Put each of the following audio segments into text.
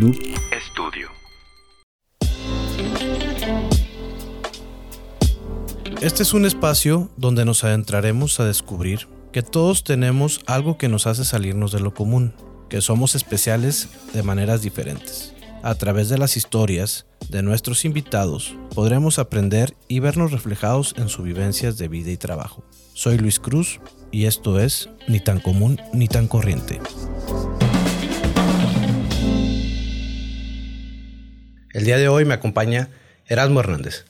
Club Estudio. Este es un espacio donde nos adentraremos a descubrir que todos tenemos algo que nos hace salirnos de lo común, que somos especiales de maneras diferentes. A través de las historias de nuestros invitados podremos aprender y vernos reflejados en sus vivencias de vida y trabajo. Soy Luis Cruz y esto es Ni tan común ni tan corriente. El día de hoy me acompaña Erasmo Hernández,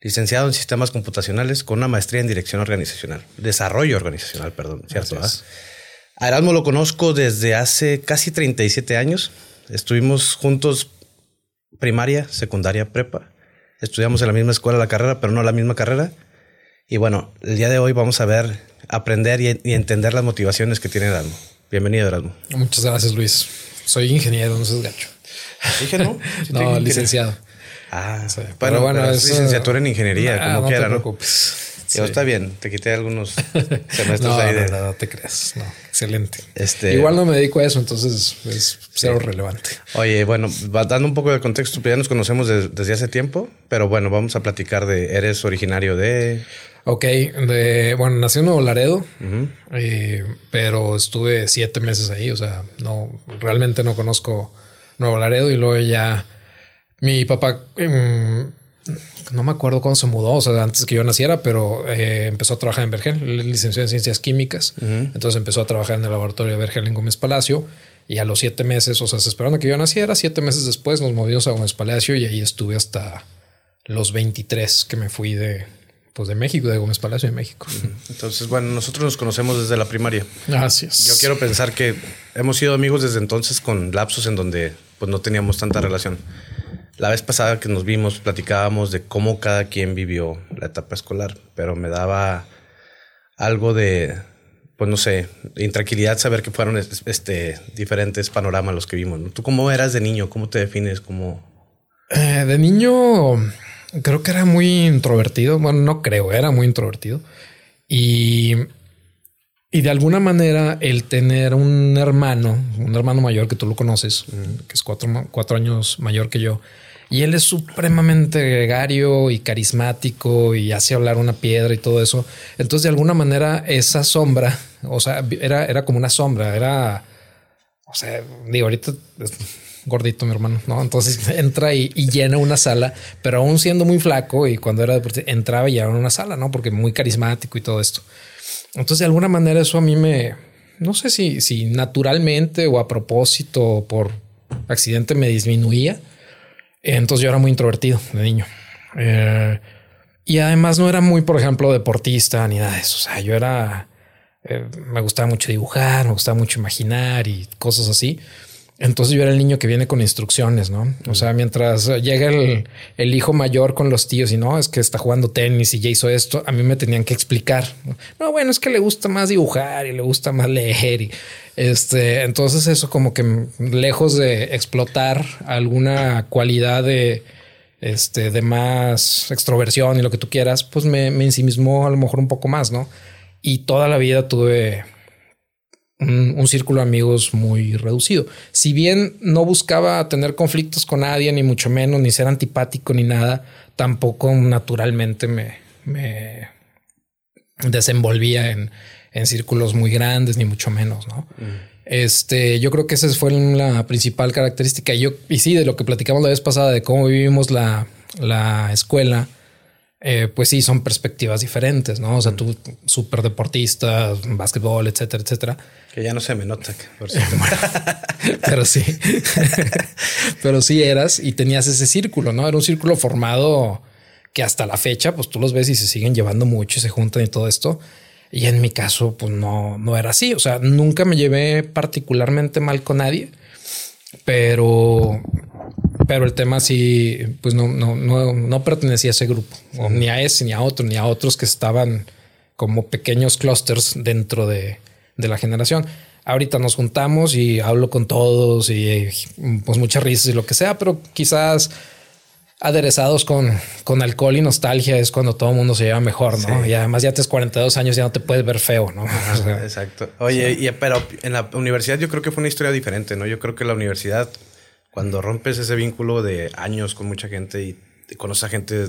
licenciado en Sistemas Computacionales con una maestría en Dirección Organizacional, Desarrollo Organizacional, perdón, ¿cierto? A Erasmo lo conozco desde hace casi 37 años. Estuvimos juntos primaria, secundaria, prepa. Estudiamos en la misma escuela la carrera, pero no la misma carrera. Y bueno, el día de hoy vamos a ver, aprender y, entender las motivaciones que tiene Erasmo. Bienvenido, Erasmo. Muchas gracias, Luis. Soy ingeniero, no seas gacho. Dije, ¿no? no, licenciado. Ah, pero, bueno, es licenciatura en ingeniería, como no quiera, te preocupes. Está bien, te quité algunos semestres no, ahí de... no, te creas. No, excelente. Este... Igual no me dedico a eso, entonces es cero relevante. Oye, bueno, dando un poco de contexto, pues ya nos conocemos desde hace tiempo, pero bueno, vamos a platicar de. Eres originario de. Ok, de, bueno, nací en Nuevo Laredo, eh, pero estuve siete meses ahí. O sea, no realmente no conozco Nuevo Laredo y luego ya mi papá, em, no me acuerdo cuándo se mudó, o sea, antes que yo naciera, pero eh, empezó a trabajar en Vergel, licenciado en ciencias químicas. Entonces empezó a trabajar en el laboratorio de Vergel en Gómez Palacio. Y a los siete meses, o sea, esperando que yo naciera, siete meses después nos movimos a Gómez Palacio y ahí estuve hasta los 23 que me fui de, pues de México, de Gómez Palacio de México. Entonces, bueno, nosotros nos conocemos desde la primaria. Gracias. Yo quiero pensar que hemos sido amigos desde entonces con lapsos en donde pues no teníamos tanta relación. La vez pasada que nos vimos platicábamos de cómo cada quien vivió la etapa escolar, pero me daba algo de, pues no sé, intranquilidad saber que fueron este, diferentes panoramas los que vimos. ¿Tú cómo eras de niño? ¿Cómo te defines? como eh, de niño creo que era muy introvertido. Bueno, no creo, era muy introvertido. Y y de alguna manera el tener un hermano, un hermano mayor que tú lo conoces, que es cuatro, cuatro años mayor que yo, y él es supremamente gregario y carismático y hace hablar una piedra y todo eso. Entonces, de alguna manera, esa sombra, o sea, era, era como una sombra, era, o sea, digo, ahorita es gordito mi hermano, ¿no? Entonces entra y, llena una sala, pero aún siendo muy flaco y cuando era deportista, entraba y llenaba una sala, ¿no? Porque muy carismático y todo esto. Entonces, de alguna manera, eso a mí me, no sé si, si naturalmente o a propósito o por accidente me disminuía. Entonces, yo era muy introvertido de niño. Eh, y además no era muy, por ejemplo, deportista ni nada de eso. O sea, yo era, eh, me gustaba mucho dibujar, me gustaba mucho imaginar y cosas así. Entonces yo era el niño que viene con instrucciones, ¿no? O sea, mientras llega el, hijo mayor con los tíos y no, es que está jugando tenis y ya hizo esto, a mí me tenían que explicar. No, bueno, es que le gusta más dibujar y le gusta más leer y este, entonces eso como que lejos de explotar alguna cualidad de, este, de más extroversión y lo que tú quieras, pues me, me ensimismó a lo mejor un poco más, ¿no? Y toda la vida tuve un, círculo de amigos muy reducido. Si bien no buscaba tener conflictos con nadie, ni mucho menos, ni ser antipático, ni nada, tampoco naturalmente me, me desenvolvía en, en, círculos muy grandes, ni mucho menos, ¿no? Mm. Este, yo creo que esa fue la principal característica. Y yo, y sí, de lo que platicamos la vez pasada, de cómo vivimos la, la escuela, eh, pues sí, son perspectivas diferentes, ¿no? O sea, tú súper deportista, básquetbol, etcétera, etcétera. Que ya no se me nota. Por pero sí, pero sí eras y tenías ese círculo, ¿no? Era un círculo formado que hasta la fecha, pues tú los ves y se siguen llevando mucho y se juntan y todo esto. Y en mi caso, pues no, no era así. O sea, nunca me llevé particularmente mal con nadie, pero pero el tema sí, pues no, no, no, no pertenecía a ese grupo, ni a ese, ni a otro, ni a otros que estaban como pequeños clusters dentro de, de la generación. Ahorita nos juntamos y hablo con todos y pues muchas risas y lo que sea, pero quizás aderezados con, con alcohol y nostalgia es cuando todo el mundo se lleva mejor, ¿no? Y además ya tienes 42 años, ya no te puedes ver feo, ¿no? Exacto. Oye, y, pero en la universidad yo creo que fue una historia diferente, ¿no? Yo creo que la universidad Cuando rompes ese vínculo de años con mucha gente y conoces a gente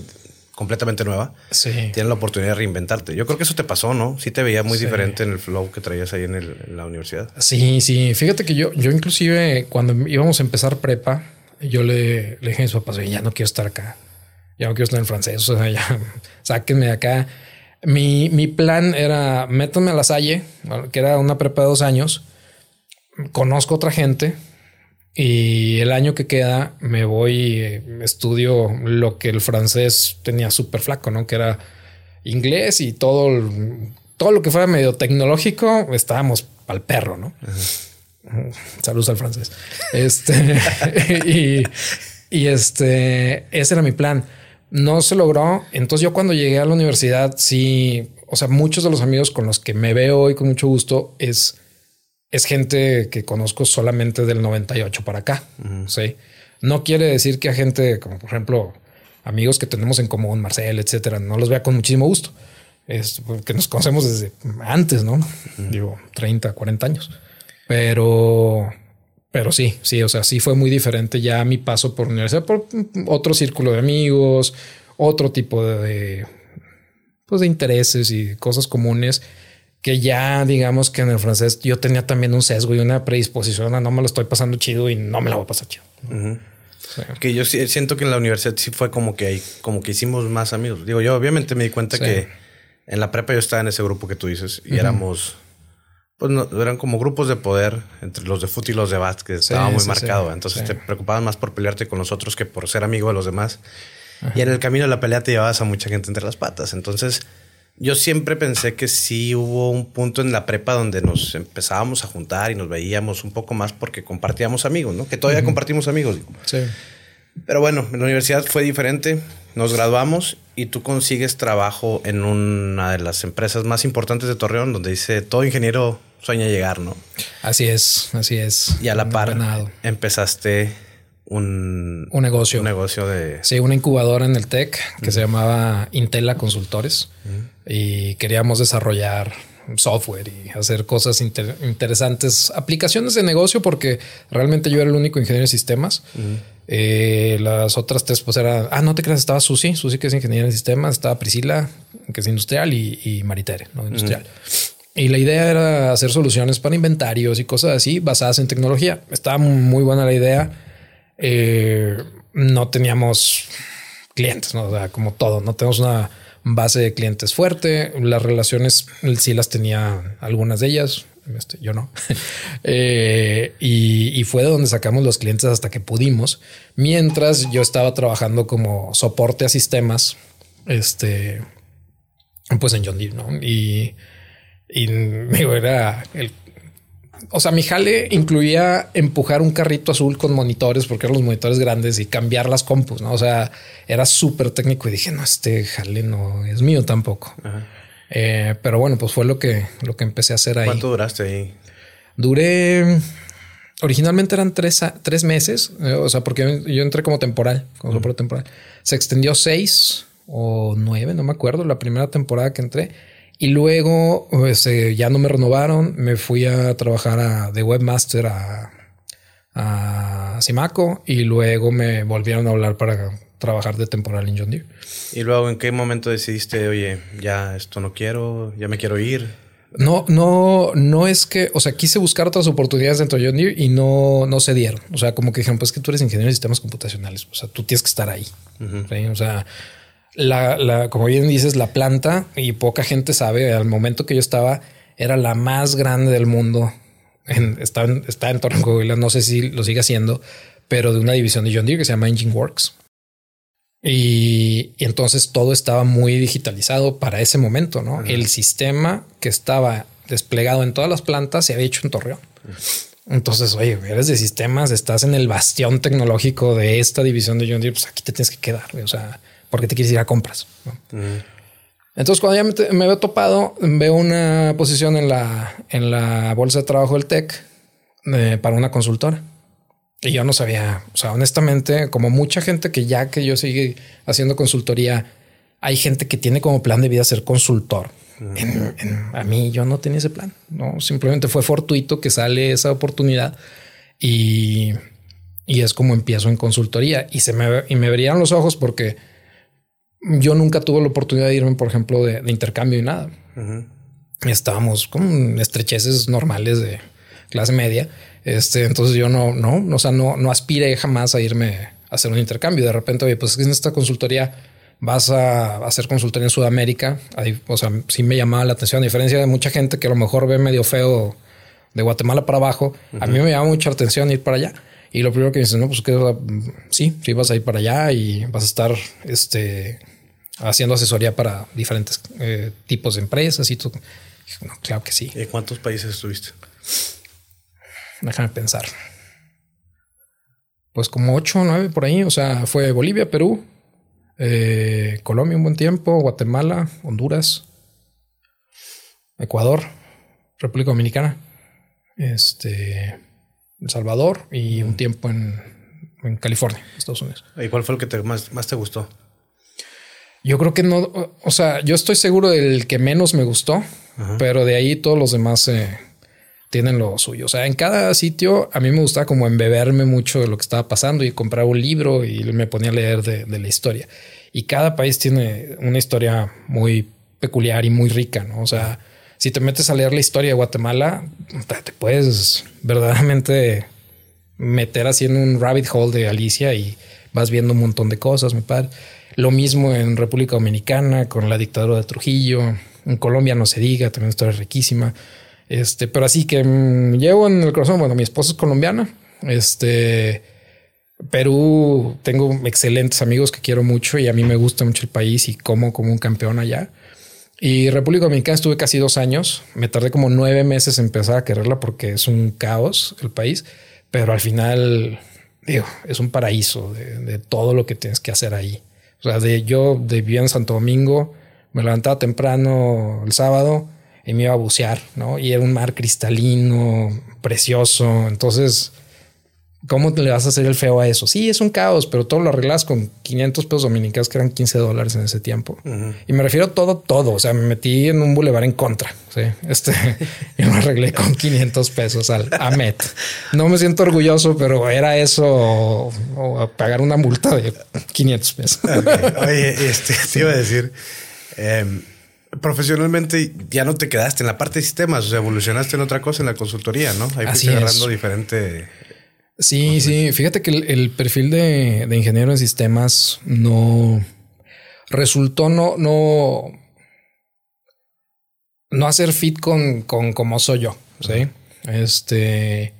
completamente nueva, Sí. tienes la oportunidad de reinventarte. Yo creo que eso te pasó, ¿no? Sí te veía muy diferente en el flow que traías ahí en, el- en la universidad. Sí, sí. Fíjate que yo, yo inclusive cuando íbamos a empezar prepa, yo le, le dije a mis papás, "Oye, ya no quiero estar acá. Ya no quiero estar en francés. O sea, ya sáquenme de acá. Mi, mi plan era métanme a la Salle, que era una prepa de dos años. Conozco otra gente y el año que queda me voy, estudio lo que el francés tenía súper flaco, ¿no? Que era inglés y todo, todo lo que fuera medio tecnológico, estábamos al perro, ¿no? Saludos al francés. Este y, y este ese era mi plan. No se logró. Entonces, yo cuando llegué a la universidad, sí, o sea, muchos de los amigos con los que me veo hoy con mucho gusto es, es gente que conozco solamente del 98 para acá. Sí. No quiere decir que a gente como, por ejemplo, amigos que tenemos en común, Marcel, etcétera, no los vea con muchísimo gusto. Es porque nos conocemos desde antes, no digo 30, 40 años, pero, pero sí, sí, o sea, sí fue muy diferente ya mi paso por universidad, por otro círculo de amigos, otro tipo de, de, pues de intereses y cosas comunes que ya digamos que en el francés yo tenía también un sesgo y una predisposición a no me lo estoy pasando chido y no me la voy a pasar chido. Sí. Que yo sí- siento que en la universidad sí fue como que como que hicimos más amigos. Digo, yo obviamente me di cuenta Sí. que en la prepa yo estaba en ese grupo que tú dices y éramos, pues no, eran como grupos de poder entre los de fútbol y los de básquet. Estaba muy sí, marcado. sí. Entonces Sí. te preocupabas más por pelearte con los otros que por ser amigo de los demás. Y en el camino de la pelea te llevabas a mucha gente entre las patas. Entonces yo siempre pensé que sí hubo un punto en la prepa donde nos empezábamos a juntar y nos veíamos un poco más porque compartíamos amigos, ¿no? Que todavía compartimos amigos. digo. Sí. Pero bueno, en la universidad fue diferente. Nos graduamos y tú consigues trabajo en una de las empresas más importantes de Torreón, donde dice todo ingeniero sueña llegar, ¿no? Así es, así es. Y a la par empezaste un, Un negocio. un negocio de... Sí, una incubadora en el TEC que se llamaba Intela Consultores y queríamos desarrollar software y hacer cosas inter- interesantes, aplicaciones de negocio, porque realmente yo era el único ingeniero de sistemas. Eh, las otras tres, pues era, ah, no te creas, estaba Susi, Susi que es ingeniera de sistemas, estaba Priscila, que es industrial, y, y Maritere, no industrial. Y la idea era hacer soluciones para inventarios y cosas así basadas en tecnología. Estaba muy buena la idea. Eh, no teníamos clientes, ¿no? O sea, como todo, no tenemos una base de clientes fuerte. Las relaciones sí las tenía algunas de ellas, este, yo no. Eh, y, fue de donde sacamos los clientes hasta que pudimos. Mientras yo estaba trabajando como soporte a sistemas, este, pues en John Deere, ¿no? Y, y era el o sea, mi jale incluía empujar un carrito azul con monitores, porque eran los monitores grandes y cambiar las compus, ¿no? O sea, era súper técnico y dije, no, este jale no es mío tampoco. Eh, pero bueno, pues fue lo que, lo que empecé a hacer ahí. ¿Cuánto duraste ahí? Duré, originalmente eran tres, tres meses, eh, o sea, porque yo, entré como temporal, como soporte temporal. Se extendió seis o nueve, no me acuerdo, la primera temporada que entré. Y luego pues, eh, ya no me renovaron, me fui a trabajar a, de webmaster a, a Simaco y luego me volvieron a hablar para trabajar de temporal en John Deere. Y luego, ¿en qué momento decidiste, oye, ya esto no quiero, ya me quiero ir? No, no, no es que, o sea, quise buscar otras oportunidades dentro de John Deere y no, no se dieron. O sea, como que dijeron, pues que tú eres ingeniero de sistemas computacionales. O sea, tú tienes que estar ahí. ¿sí? O sea, la, la, como bien dices, la planta y poca gente sabe, al momento que yo estaba, era la más grande del mundo. En, está, en, está en Torreón, no sé si lo sigue haciendo, pero de una división de John Deere que se llama Engine Works. Y, y entonces todo estaba muy digitalizado para ese momento, ¿no? El sistema que estaba desplegado en todas las plantas se había hecho en Torreón. Entonces, oye, eres de sistemas, estás en el bastión tecnológico de esta división de John Deere, pues aquí te tienes que quedar, o sea, ¿por qué te quieres ir a compras? ¿no? Entonces, cuando ya me, me veo topado, veo una posición en la, en la bolsa de trabajo del TEC eh, para una consultora. Y yo no sabía, o sea, honestamente, como mucha gente que ya que yo sigue haciendo consultoría, hay gente que tiene como plan de vida ser consultor. En- en- a mí yo no tenía ese plan, no simplemente fue fortuito que sale esa oportunidad y, Y es como empiezo en consultoría y se me, y me brillaron los ojos porque yo nunca tuve la oportunidad de irme, por ejemplo, de, intercambio y nada. Estábamos con estrecheces normales de clase media. Este, entonces yo no, no, o sea, no, no aspiré jamás a irme a hacer un intercambio. De repente, oye, pues en esta consultoría vas a hacer consultoría en Sudamérica. Ahí, o sea, sí me llamaba la atención, a diferencia de mucha gente que a lo mejor ve medio feo de Guatemala para abajo. A mí me llama mucha atención ir para allá. Y lo primero que me dicen, no, pues que sí, sí vas a ir para allá y vas a estar este, haciendo asesoría para diferentes eh, tipos de empresas y todo. No, claro que sí. ¿Y cuántos países estuviste? Déjame pensar. Pues como ocho o nueve por ahí. O sea, fue Bolivia, Perú, eh, Colombia un buen tiempo, Guatemala, Honduras, Ecuador, República Dominicana, este, El Salvador y un tiempo en, en California, Estados Unidos. ¿Y cuál fue el que más, más te gustó? Yo creo que no, o sea, yo estoy seguro del que menos me gustó, pero de ahí todos los demás eh, tienen lo suyo. O sea, en cada sitio a mí me gustaba como embeberme mucho de lo que estaba pasando y comprar un libro y me ponía a leer de, la historia. Y cada país tiene una historia muy peculiar y muy rica, ¿no? O sea, si te metes a leer la historia de Guatemala, te puedes verdaderamente meter así en un rabbit hole de Alicia y vas viendo un montón de cosas, mi padre. Lo mismo en República Dominicana con la dictadura de Trujillo. En Colombia no se diga, también historia riquísima. Este, pero así que mm, llevo en el corazón. Bueno, mi esposa es colombiana. Este, Perú, tengo excelentes amigos que quiero mucho y a mí me gusta mucho el país y como como un campeón allá. Y República Dominicana estuve casi dos años. Me tardé como nueve meses en empezar a quererla porque es un caos el país, pero al final, digo, es un paraíso de, todo lo que tienes que hacer ahí. O sea, de yo vivía en Santo Domingo, me levantaba temprano el sábado y me iba a bucear, ¿no? Y era un mar cristalino, precioso. Entonces, ¿cómo le vas a hacer el feo a eso? Sí, es un caos, pero todo lo arreglas con 500 pesos dominicanos, que eran 15 dólares en ese tiempo. Y me refiero a todo, todo. O sea, me metí en un bulevar en contra. ¿sí? Este, y me arreglé con 500 pesos al AMET. No me siento orgulloso, pero era eso o, pagar una multa de 500 pesos. Oye, este, te iba a decir, em, profesionalmente ya no te quedaste en la parte de sistemas, o sea, evolucionaste en otra cosa en la consultoría, ¿no? Ahí fuiste agarrando diferente Sí, sí. Fíjate que el, perfil de, ingeniero en sistemas no resultó no, no, no hacer fit con, con como soy yo. Sí. Este,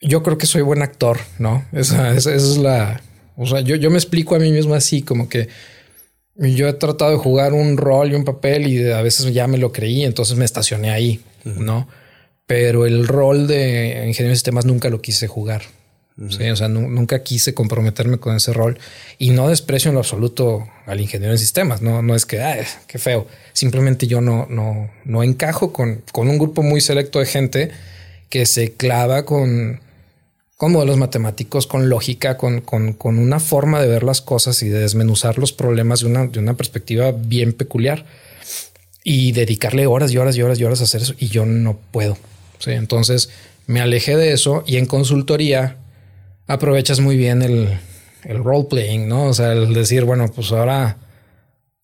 yo creo que soy buen actor, no? Esa, es la, o sea, yo, yo me explico a mí mismo así, como que yo he tratado de jugar un rol y un papel y a veces ya me lo creí, entonces me estacioné ahí, no? Pero el rol de ingeniero de sistemas nunca lo quise jugar. ¿sí? O sea, nunca quise comprometerme con ese rol y no desprecio en lo absoluto al ingeniero en sistemas. No, no es que, ay, qué feo. Simplemente yo no, no, no encajo con, con un grupo muy selecto de gente que se clava con, con modelos matemáticos, con lógica, con, con, con, una forma de ver las cosas y de desmenuzar los problemas de una, de una perspectiva bien peculiar y dedicarle horas y horas y horas y horas a hacer eso. Y yo no puedo. Entonces me alejé de eso y en consultoría aprovechas muy bien el, el role playing, ¿no? O sea, el decir, bueno, pues ahora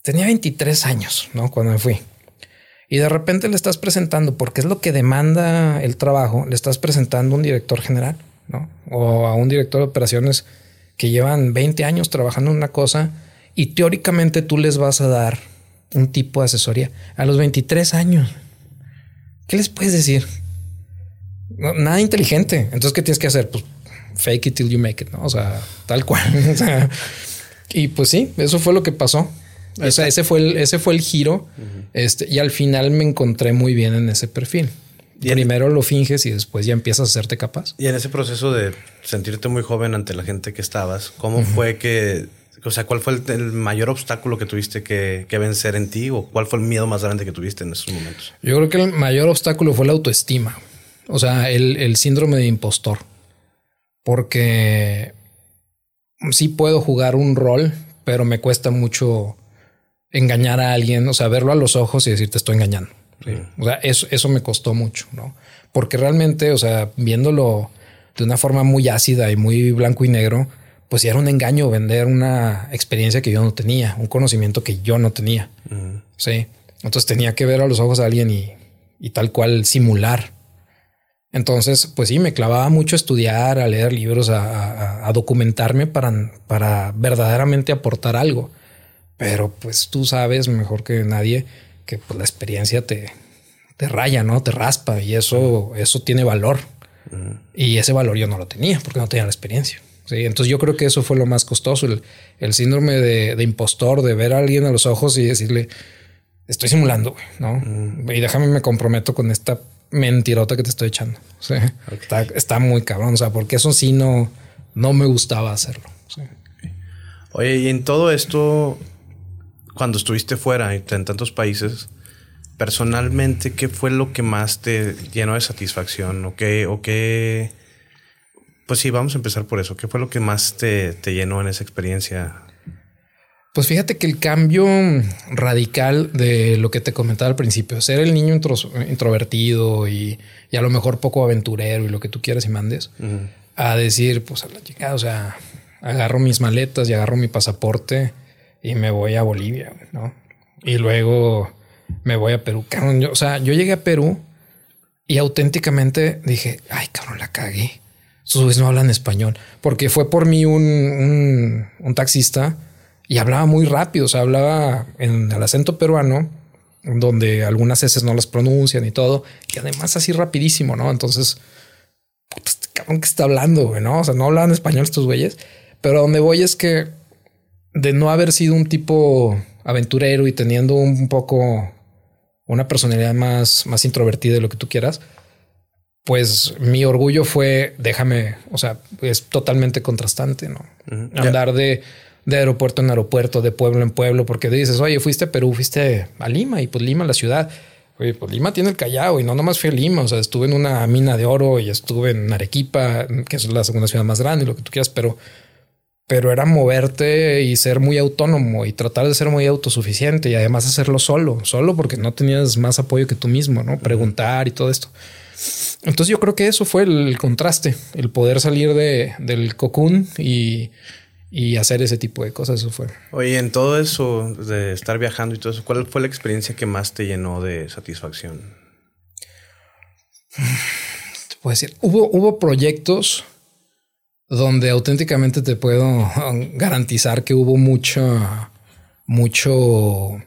tenía 23 años, ¿no? Cuando me fui. Y de repente le estás presentando, porque es lo que demanda el trabajo, le estás presentando a un director general, ¿no? O a un director de operaciones que llevan 20 años trabajando en una cosa y teóricamente tú les vas a dar un tipo de asesoría a los 23 años. ¿Qué les puedes decir? Nada inteligente. Entonces, ¿qué tienes que hacer? Pues fake it till you make it, ¿no? O sea, tal cual. y pues sí, eso fue lo que pasó. O sea, ese fue el, ese fue el giro. Este, y al final me encontré muy bien en ese perfil. Primero lo finges y después ya empiezas a hacerte capaz. Y en ese proceso de sentirte muy joven ante la gente que estabas, ¿cómo fue que, o sea, cuál fue el, mayor obstáculo que tuviste que, que, vencer en ti o cuál fue el miedo más grande que tuviste en esos momentos? Yo creo que el mayor obstáculo fue la autoestima. O sea, el, síndrome de impostor. Porque sí puedo jugar un rol, pero me cuesta mucho engañar a alguien, o sea, verlo a los ojos y decir te estoy engañando. O sea, eso, eso me costó mucho, ¿no? Porque realmente, o sea, viéndolo de una forma muy ácida y muy blanco y negro, pues era un engaño vender una experiencia que yo no tenía, un conocimiento que yo no tenía. Sí. Entonces tenía que ver a los ojos a alguien y, y tal cual simular. Entonces, pues sí, me clavaba mucho a estudiar, a leer libros, a, documentarme para, para verdaderamente aportar algo. Pero pues tú sabes mejor que nadie que pues, la experiencia te, te raya, ¿no? Te raspa y eso, eso tiene valor. Y ese valor yo no lo tenía porque no tenía la experiencia. ¿sí? Entonces yo creo que eso fue lo más costoso, el, síndrome de, impostor, de ver a alguien a los ojos y decirle, estoy simulando, ¿no? Y déjame me comprometo con esta mentirota que te estoy echando. Está, muy cabrón, o sea, porque eso sí no, no me gustaba hacerlo. Oye, y en todo esto, cuando estuviste fuera en tantos países, personalmente, ¿qué fue lo que más te llenó de satisfacción? ¿O qué, o qué? Pues sí, vamos a empezar por eso. ¿Qué fue lo que más te, te llenó en esa experiencia pues fíjate que el cambio radical de lo que te comentaba al principio, ser el niño introvertido y, a lo mejor poco aventurero y lo que tú quieras y mandes, a decir, pues a la chica, o sea, agarro mis maletas y agarro mi pasaporte y me voy a Bolivia, ¿no? Y luego me voy a Perú. o sea, yo llegué a Perú y auténticamente dije, ay, cabrón, la cagué. Sus no hablan español, porque fue por mí un, un taxista y hablaba muy rápido, o sea, hablaba en el acento peruano, donde algunas veces no las pronuncian y todo, y además así rapidísimo, ¿no? Entonces, este cabrón que está hablando, güey, ¿no? O sea, no hablaban español estos güeyes, pero donde voy es que de no haber sido un tipo aventurero y teniendo un poco una personalidad más, más introvertida de lo que tú quieras, pues mi orgullo fue, déjame, o sea, es totalmente contrastante, ¿no? Andar de de aeropuerto en aeropuerto, de pueblo en pueblo, porque dices, oye, fuiste a Perú, fuiste a Lima y pues Lima, la ciudad. Oye, pues Lima tiene el Callao y no nomás fui a Lima, o sea, estuve en una mina de oro y estuve en Arequipa, que es la segunda ciudad más grande, lo que tú quieras, pero, pero era moverte y ser muy autónomo y tratar de ser muy autosuficiente y además hacerlo solo, solo porque no tenías más apoyo que tú mismo, ¿no? Preguntar y todo esto. Entonces yo creo que eso fue el, contraste, el poder salir de, del cocoon y y hacer ese tipo de cosas. Eso fue. Oye, en todo eso de estar viajando y todo eso, ¿cuál fue la experiencia que más te llenó de satisfacción? Te puedo decir, hubo, hubo proyectos donde auténticamente te puedo garantizar que hubo mucho, mucho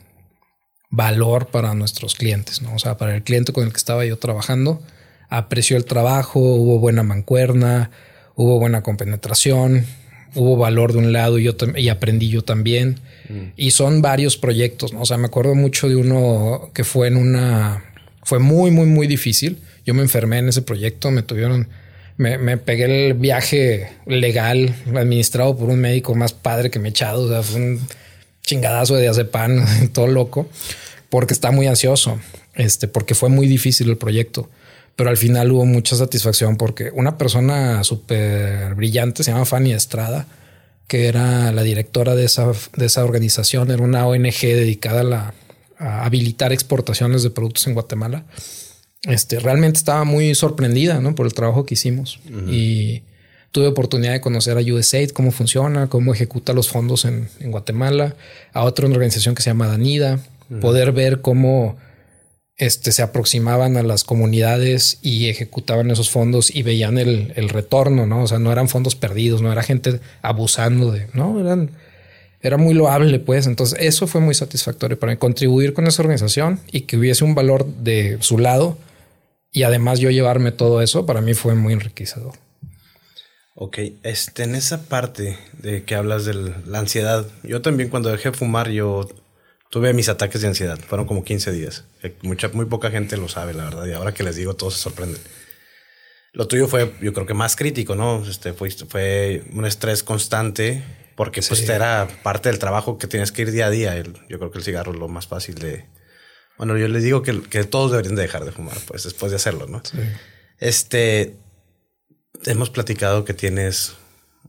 valor para nuestros clientes, ¿no? O sea, para el cliente con el que estaba yo trabajando, apreció el trabajo, hubo buena mancuerna, hubo buena compenetración, hubo valor de un lado y, yo y aprendí yo también. Mm. Y son varios proyectos, ¿no? O sea, me acuerdo mucho de uno que fue en una... Fue muy, muy, muy difícil. Yo me enfermé en ese proyecto, me tuvieron... Me, me pegué el viaje legal administrado por un médico más padre que me he echado. O sea, fue un chingadazo de diazepam, todo loco, porque está muy ansioso, este, porque fue muy difícil el proyecto pero al final hubo mucha satisfacción porque una persona súper brillante se llama Fanny Estrada, que era la directora de esa, de esa organización, era una ONG dedicada a, habilitar exportaciones de productos en Guatemala. Este, realmente estaba muy sorprendida ¿no? por el trabajo que hicimos y tuve oportunidad de conocer a USAID, cómo funciona, cómo ejecuta los fondos en, Guatemala, a otra organización que se llama Danida, poder ver cómo este, se aproximaban a las comunidades y ejecutaban esos fondos y veían el, retorno, ¿no? O sea, no eran fondos perdidos, no era gente abusando de, no, eran, era muy loable, pues. Entonces, eso fue muy satisfactorio para contribuir con esa organización y que hubiese un valor de su lado y además yo llevarme todo eso, para mí fue muy enriquecedor. Ok, este, en esa parte de que hablas de la ansiedad, yo también cuando dejé de fumar, yo tuve mis ataques de ansiedad. Fueron como 15 días. Eh, mucha, muy poca gente lo sabe, la verdad. Y ahora que les digo, todos se sorprenden. Lo tuyo fue, yo creo que más crítico, ¿no? Este fue, fue un estrés constante porque pues era parte del trabajo que tienes que ir día a día. yo creo que el cigarro es lo más fácil de... Bueno, yo les digo que, que todos deberían dejar de fumar, pues después de hacerlo, ¿no? Este, hemos platicado que tienes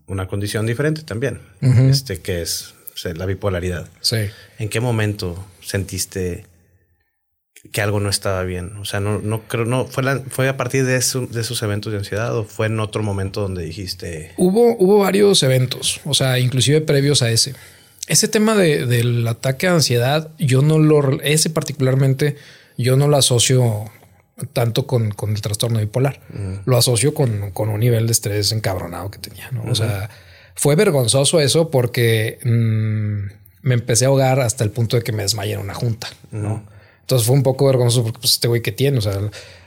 una condición diferente también, este, que es la bipolaridad. Sí. ¿En qué momento sentiste que algo no estaba bien? O sea, no, no creo, no, fue, la, fue a partir de, eso, de esos eventos de ansiedad o fue en otro momento donde dijiste... Hubo, hubo varios eventos, o sea, inclusive previos a ese. Ese tema de, del ataque a ansiedad, yo no lo, ese particularmente, yo no lo asocio tanto con, con el trastorno bipolar. Lo asocio con, con, un nivel de estrés encabronado que tenía, ¿no? O sea, fue vergonzoso eso porque mmm, me empecé a ahogar hasta el punto de que me desmayé en una junta, ¿no? Entonces fue un poco vergonzoso porque pues, este güey que tiene, o sea,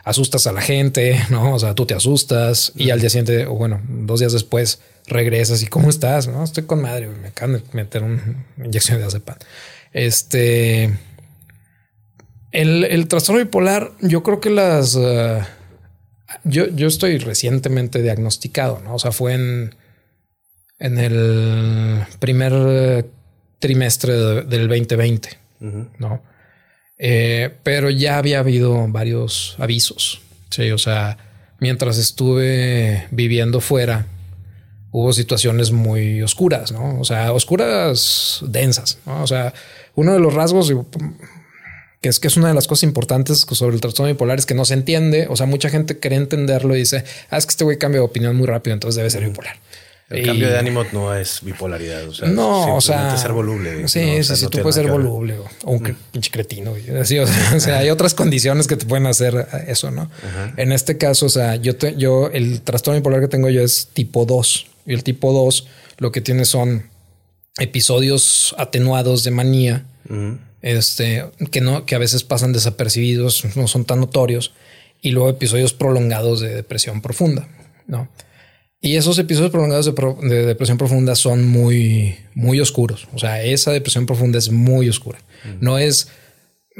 asustas a la gente, ¿no? O sea, tú te asustas y al día siguiente, o bueno, dos días después regresas y ¿cómo estás? No, estoy con madre, me acaban de meter una inyección de azepam. Este... El, el, trastorno bipolar, yo creo que las... Uh, yo, yo estoy recientemente diagnosticado, ¿no? O sea, fue en, en el primer trimestre de, del 2020, uh -huh. ¿no? Eh, pero ya había habido varios avisos. Sí, o sea, mientras estuve viviendo fuera, hubo situaciones muy oscuras, ¿no? O sea, oscuras densas, ¿no? O sea, uno de los rasgos que es que es una de las cosas importantes sobre el trastorno bipolar es que no se entiende. O sea, mucha gente quiere entenderlo y dice, ah, es que este güey cambia de opinión muy rápido, entonces debe ser bipolar. El y... cambio de ánimo no es bipolaridad. O sea, no, o sea, ser voluble. Sí, sí, o sea, sí no tú puedes ser voluble o, o un mm. pinche cretino. Así, o sea, o sea, hay otras condiciones que te pueden hacer eso, ¿no? Ajá. En este caso, o sea, yo, te, yo, el trastorno bipolar que tengo yo es tipo 2 y el tipo 2 lo que tiene son episodios atenuados de manía. Este, que no, que a veces pasan desapercibidos, no son tan notorios, y luego episodios prolongados de depresión profunda, ¿no? Y esos episodios prolongados de, pro, de, depresión profunda son muy, muy oscuros. O sea, esa depresión profunda es muy oscura. Mm. No es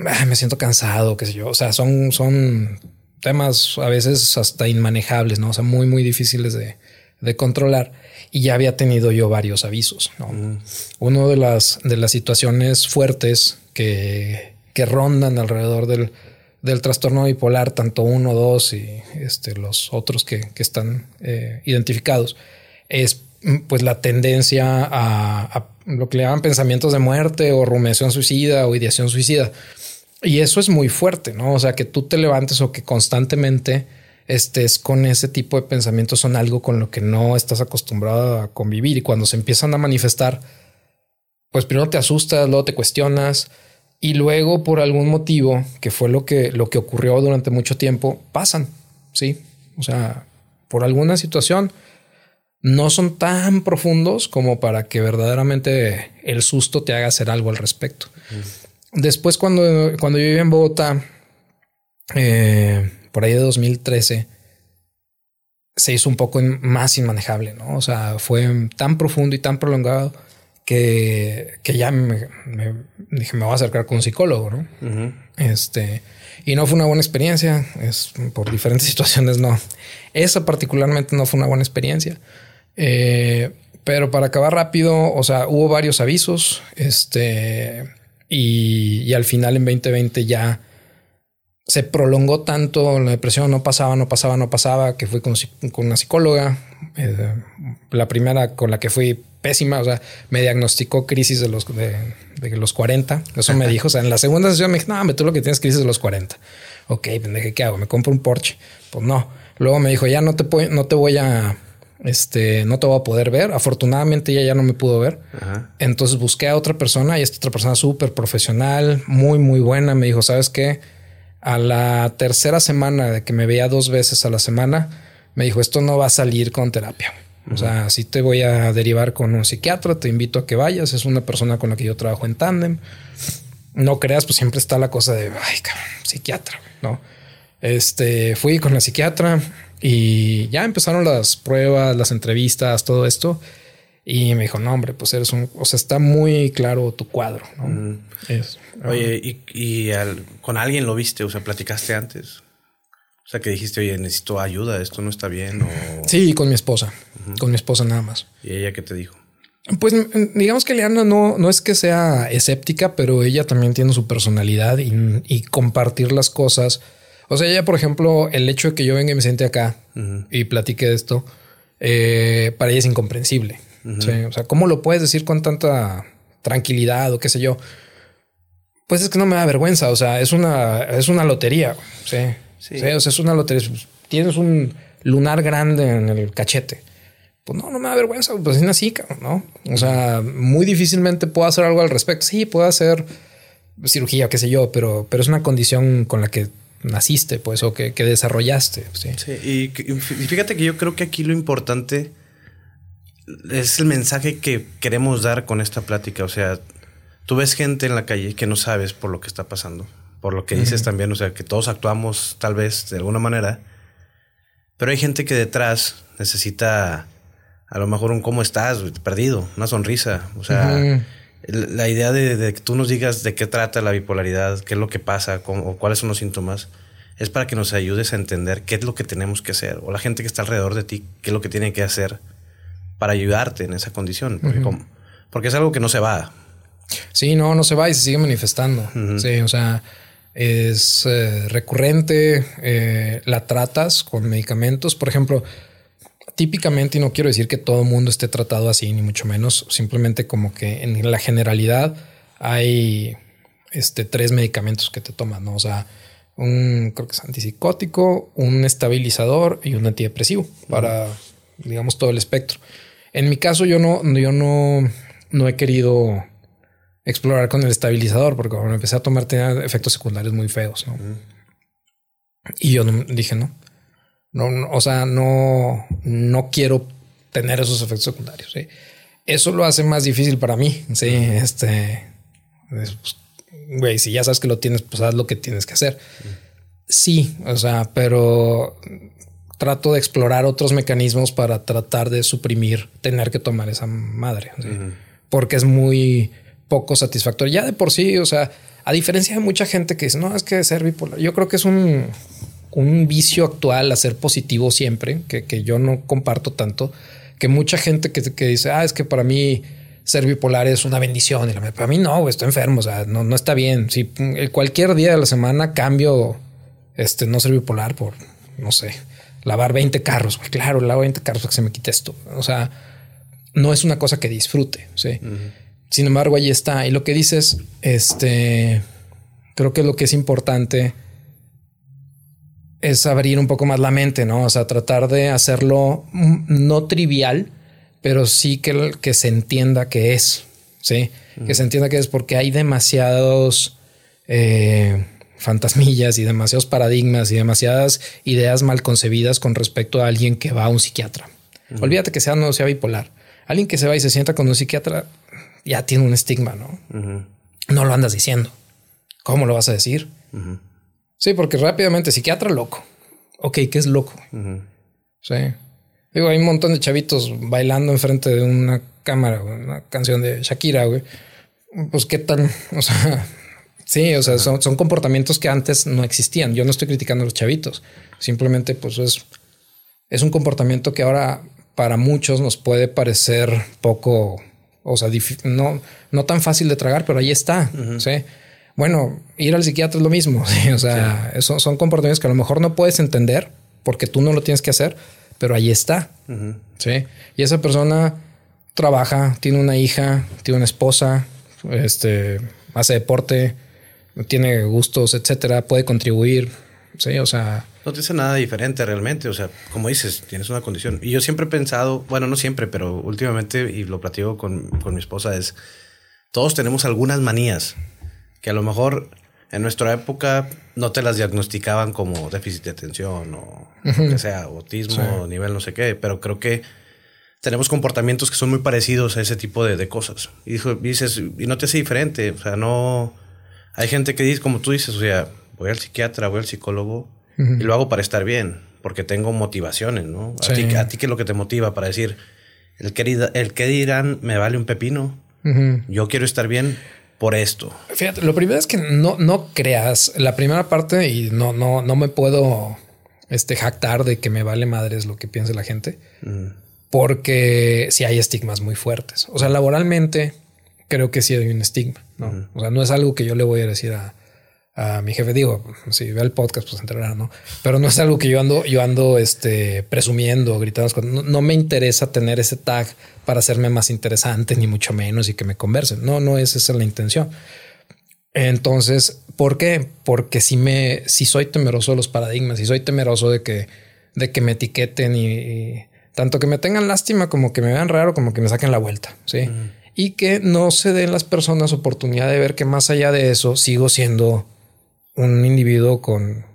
ah, me siento cansado, qué sé yo. O sea, son, son temas a veces hasta inmanejables, no? O sea, muy, muy difíciles de, de controlar y ya había tenido yo varios avisos. ¿no? Mm. Uno de las, de las situaciones fuertes que, que rondan alrededor del, del, trastorno bipolar, tanto uno, dos y este, los otros que, que están eh, identificados, es pues la tendencia a, a, lo que le llaman pensamientos de muerte o rumiación suicida o ideación suicida. Y eso es muy fuerte, ¿no? O sea, que tú te levantes o que constantemente estés con ese tipo de pensamientos son algo con lo que no estás acostumbrado a convivir y cuando se empiezan a manifestar, pues primero te asustas, luego te cuestionas y luego por algún motivo, que fue lo que, lo que ocurrió durante mucho tiempo, pasan, ¿sí? O sea, por alguna situación no son tan profundos como para que verdaderamente el susto te haga hacer algo al respecto. Mm. Después, cuando, cuando yo vivía en Bogotá, eh, por ahí de 2013, se hizo un poco más inmanejable, ¿no? O sea, fue tan profundo y tan prolongado que, que ya me, me, dije, me voy a acercar con un psicólogo, ¿no? Uh -huh. Este, y no fue una buena experiencia, es por diferentes situaciones, no. Esa particularmente no fue una buena experiencia. Eh, pero para acabar rápido, o sea, hubo varios avisos, este, y, y al final en 2020 ya se prolongó tanto la depresión, no pasaba, no pasaba, no pasaba, que fui con, con una psicóloga. Eh, la primera con la que fui pésima, o sea, me diagnosticó crisis de los, de, de los 40. Eso me dijo. O sea, en la segunda sesión me dijo, no, tú lo que tienes crisis de los 40. Ok, pendeje, ¿qué hago? ¿Me compro un Porsche? Pues no. Luego me dijo, ya no te, no te voy a, este, no te voy a poder ver. Afortunadamente ella ya no me pudo ver. Ajá. Entonces busqué a otra persona y esta otra persona súper profesional, muy, muy buena. Me dijo, ¿sabes qué? A la tercera semana de que me veía dos veces a la semana, me dijo, esto no va a salir con terapia. Uh -huh. O sea, si te voy a derivar con un psiquiatra, te invito a que vayas. Es una persona con la que yo trabajo en tándem. No creas, pues siempre está la cosa de, ay, cabrón, psiquiatra, ¿no? Este, fui con la psiquiatra y ya empezaron las pruebas, las entrevistas, todo esto. Y me dijo, no, hombre, pues eres un, o sea, está muy claro tu cuadro, ¿no? Mm. Es, oye, y, y al, con alguien lo viste, o sea, platicaste antes. O sea, que dijiste, oye, necesito ayuda, esto no está bien. O... Sí, con mi esposa, uh -huh. con mi esposa nada más. ¿Y ella qué te dijo? Pues digamos que Leana no, no es que sea escéptica, pero ella también tiene su personalidad y, y compartir las cosas. O sea, ella, por ejemplo, el hecho de que yo venga y me siente acá uh -huh. y platique de esto, eh, para ella es incomprensible. Uh -huh. sí, o sea, ¿cómo lo puedes decir con tanta tranquilidad o qué sé yo? Pues es que no me da vergüenza. O sea, es una, es una lotería. Sí. Sí. o sea, es una lotería. Tienes un lunar grande en el cachete. Pues no, no me da vergüenza. Pues es así, ¿no? O sea, muy difícilmente puedo hacer algo al respecto. Sí, puedo hacer cirugía, qué sé yo, pero, pero es una condición con la que naciste, pues, o que, desarrollaste. Sí, sí y, fíjate que yo creo que aquí lo importante es el mensaje que queremos dar con esta plática. O sea, tú ves gente en la calle que no sabes por lo que está pasando, por lo que dices también, o sea, que todos actuamos tal vez de alguna manera, pero hay gente que detrás necesita a lo mejor un cómo estás, perdido, una sonrisa, o sea, la idea de, que tú nos digas de qué trata la bipolaridad, qué es lo que pasa, o cuáles son los síntomas, es para que nos ayudes a entender qué es lo que tenemos que hacer, o la gente que está alrededor de ti, qué es lo que tiene que hacer para ayudarte en esa condición, porque, es algo que no se va. Sí, no, no se va y se sigue manifestando. Sí, o sea, es eh, recurrente, eh, la tratas con medicamentos, por ejemplo, típicamente, y no quiero decir que todo el mundo esté tratado así, ni mucho menos, simplemente como que en la generalidad hay este, tres medicamentos que te toman, ¿no? O sea, un, creo que es antipsicótico, un estabilizador y un antidepresivo para, digamos, todo el espectro. En mi caso, yo no, yo no, no he querido explorar con el estabilizador porque cuando empecé a tomar tenía efectos secundarios muy feos, ¿no? Y yo dije, no, no, o sea, no, no quiero tener esos efectos secundarios. ¿sí? Eso lo hace más difícil para mí. Sí, este, pues, güey, si ya sabes que lo tienes, pues haz lo que tienes que hacer. Sí, o sea, pero trato de explorar otros mecanismos para tratar de suprimir tener que tomar esa madre, porque es muy poco satisfactorio. Ya de por sí, o sea, a diferencia de mucha gente que dice, no, es que ser bipolar, yo creo que es un, un vicio actual a ser positivo siempre, que, yo no comparto tanto, que mucha gente que, que, dice, ah, es que para mí ser bipolar es una bendición. Y para mí no, estoy enfermo, o sea, no, no está bien. Si eh, cualquier día de la semana cambio, este, no ser bipolar por, no sé, lavar 20 carros. Claro, lavo 20 carros para que se me quite esto. O sea, no es una cosa que disfrute. Sí. Sin embargo, ahí está. Y lo que dices, este, creo que lo que es importante es abrir un poco más la mente, ¿no? O sea, tratar de hacerlo no trivial, pero sí que, que se entienda que es, ¿sí? Que se entienda que es porque hay demasiados eh, fantasmillas y demasiados paradigmas y demasiadas ideas mal concebidas con respecto a alguien que va a un psiquiatra. Olvídate que sea no sea bipolar. Alguien que se va y se sienta con un psiquiatra ya tiene un estigma, ¿no? No lo andas diciendo. ¿Cómo lo vas a decir? Sí, porque rápidamente, psiquiatra loco. Ok, ¿qué es loco? Sí. Digo, hay un montón de chavitos bailando enfrente de una cámara, una canción de Shakira, güey. Pues qué tal, o sea, sí, o sea, son, son, comportamientos que antes no existían. Yo no estoy criticando a los chavitos. Simplemente, pues es, es un comportamiento que ahora para muchos nos puede parecer poco, o sea, no, no tan fácil de tragar, pero ahí está. Sí. Bueno, ir al psiquiatra es lo mismo. O sea, son comportamientos que a lo mejor no puedes entender porque tú no lo tienes que hacer, pero ahí está. Sí. Y esa persona trabaja, tiene una hija, tiene una esposa, este, hace deporte, tiene gustos, etcétera, puede contribuir. Sí, o sea. No te hace nada diferente realmente. O sea, como dices, tienes una condición. Y yo siempre he pensado, bueno, no siempre, pero últimamente, y lo platico con, con mi esposa, es todos tenemos algunas manías que a lo mejor en nuestra época no te las diagnosticaban como déficit de atención o lo que sea, autismo, nivel no sé qué, pero creo que tenemos comportamientos que son muy parecidos a ese tipo de, cosas. Y dices, y no te hace diferente, o sea, no... Hay gente que dice, como tú dices, o sea, voy al psiquiatra, voy al psicólogo y lo hago para estar bien, porque tengo motivaciones, ¿no? A, ti, a ti, ¿qué es lo que te motiva para decir, el que, el que dirán me vale un pepino? Yo quiero estar bien por esto? Fíjate, lo primero es que no, no creas la primera parte y no, no, no me puedo este, jactar de que me vale madres lo que piense la gente, mm. porque si hay estigmas muy fuertes. O sea, laboralmente creo que sí hay un estigma. ¿no? O sea, no es algo que yo le voy a decir a, a mi jefe. Digo, si ve el podcast, pues entrará, ¿no? Pero no es algo que yo ando, yo ando este, presumiendo, gritando. No, no, me interesa tener ese tag para hacerme más interesante, ni mucho menos, y que me conversen. No, no es esa la intención. Entonces, ¿por qué? Porque si me, si soy temeroso de los paradigmas, si soy temeroso de que, de que me etiqueten y, tanto que me tengan lástima como que me vean raro, como que me saquen la vuelta, sí. Y que no se den las personas oportunidad de ver que más allá de eso sigo siendo un individuo con un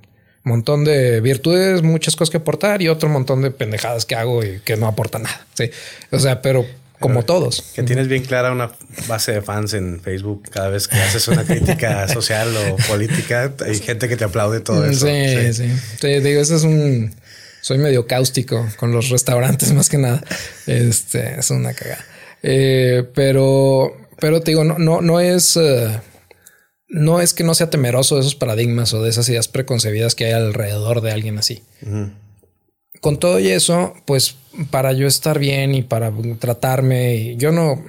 montón de virtudes, muchas cosas que aportar y otro montón de pendejadas que hago y que no aporta nada. Sí. O sea, pero como todos. Que tienes bien clara una base de fans en Facebook cada vez que haces una crítica social o política. Hay gente que te aplaude todo eso. Sí, sí. sí. digo, eso es un. Soy medio cáustico con los restaurantes más que nada. Este es una cagada. Eh, pero, pero te digo, no, no, no es. Uh, no es que no sea temeroso de esos paradigmas o de esas ideas preconcebidas que hay alrededor de alguien así. Con todo y eso, pues para yo estar bien y para tratarme, yo no,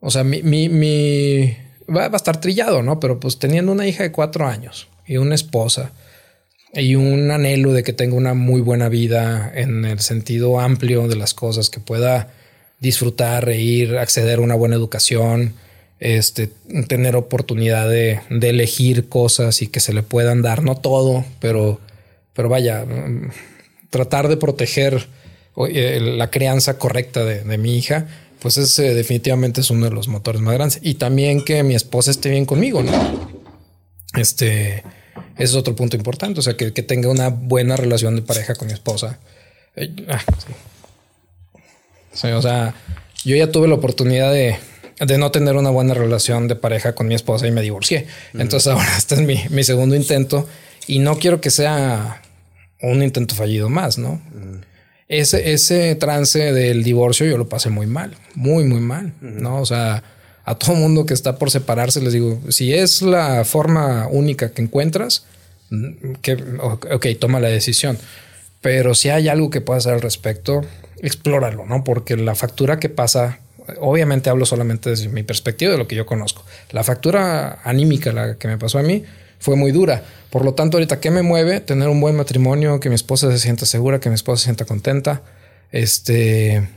o sea, mi, mi, mi va, a estar trillado, ¿no? Pero pues teniendo una hija de cuatro años y una esposa y un anhelo de que tenga una muy buena vida en el sentido amplio de las cosas, que pueda disfrutar, reír, acceder a una buena educación, este, tener oportunidad de, elegir cosas y que se le puedan dar, no todo, pero, pero vaya, mm, tratar de proteger eh, la crianza correcta de, mi hija, pues ese definitivamente es uno de los motores más grandes. Y también que mi esposa esté bien conmigo, ¿no? Este es otro punto importante, o sea, que, tenga una buena relación de pareja con mi esposa. Eh, ah, o sea, yo ya tuve la oportunidad de, de no tener una buena relación de pareja con mi esposa y me divorcié. Entonces ahora este es mi, segundo intento y no quiero que sea un intento fallido más, ¿no? Ese, ese trance del divorcio yo lo pasé muy mal, muy, muy mal, ¿no? O sea, a todo mundo que está por separarse les digo, si es la forma única que encuentras, que, ok, toma la decisión. Pero si hay algo que puedas hacer al respecto, explóralo, ¿no? Porque la factura que pasa obviamente hablo solamente desde mi perspectiva de lo que yo conozco. La factura anímica, la que me pasó a mí, fue muy dura. Por lo tanto, ahorita, ¿qué me mueve? Tener un buen matrimonio, que mi esposa se sienta segura, que mi esposa se sienta contenta, este,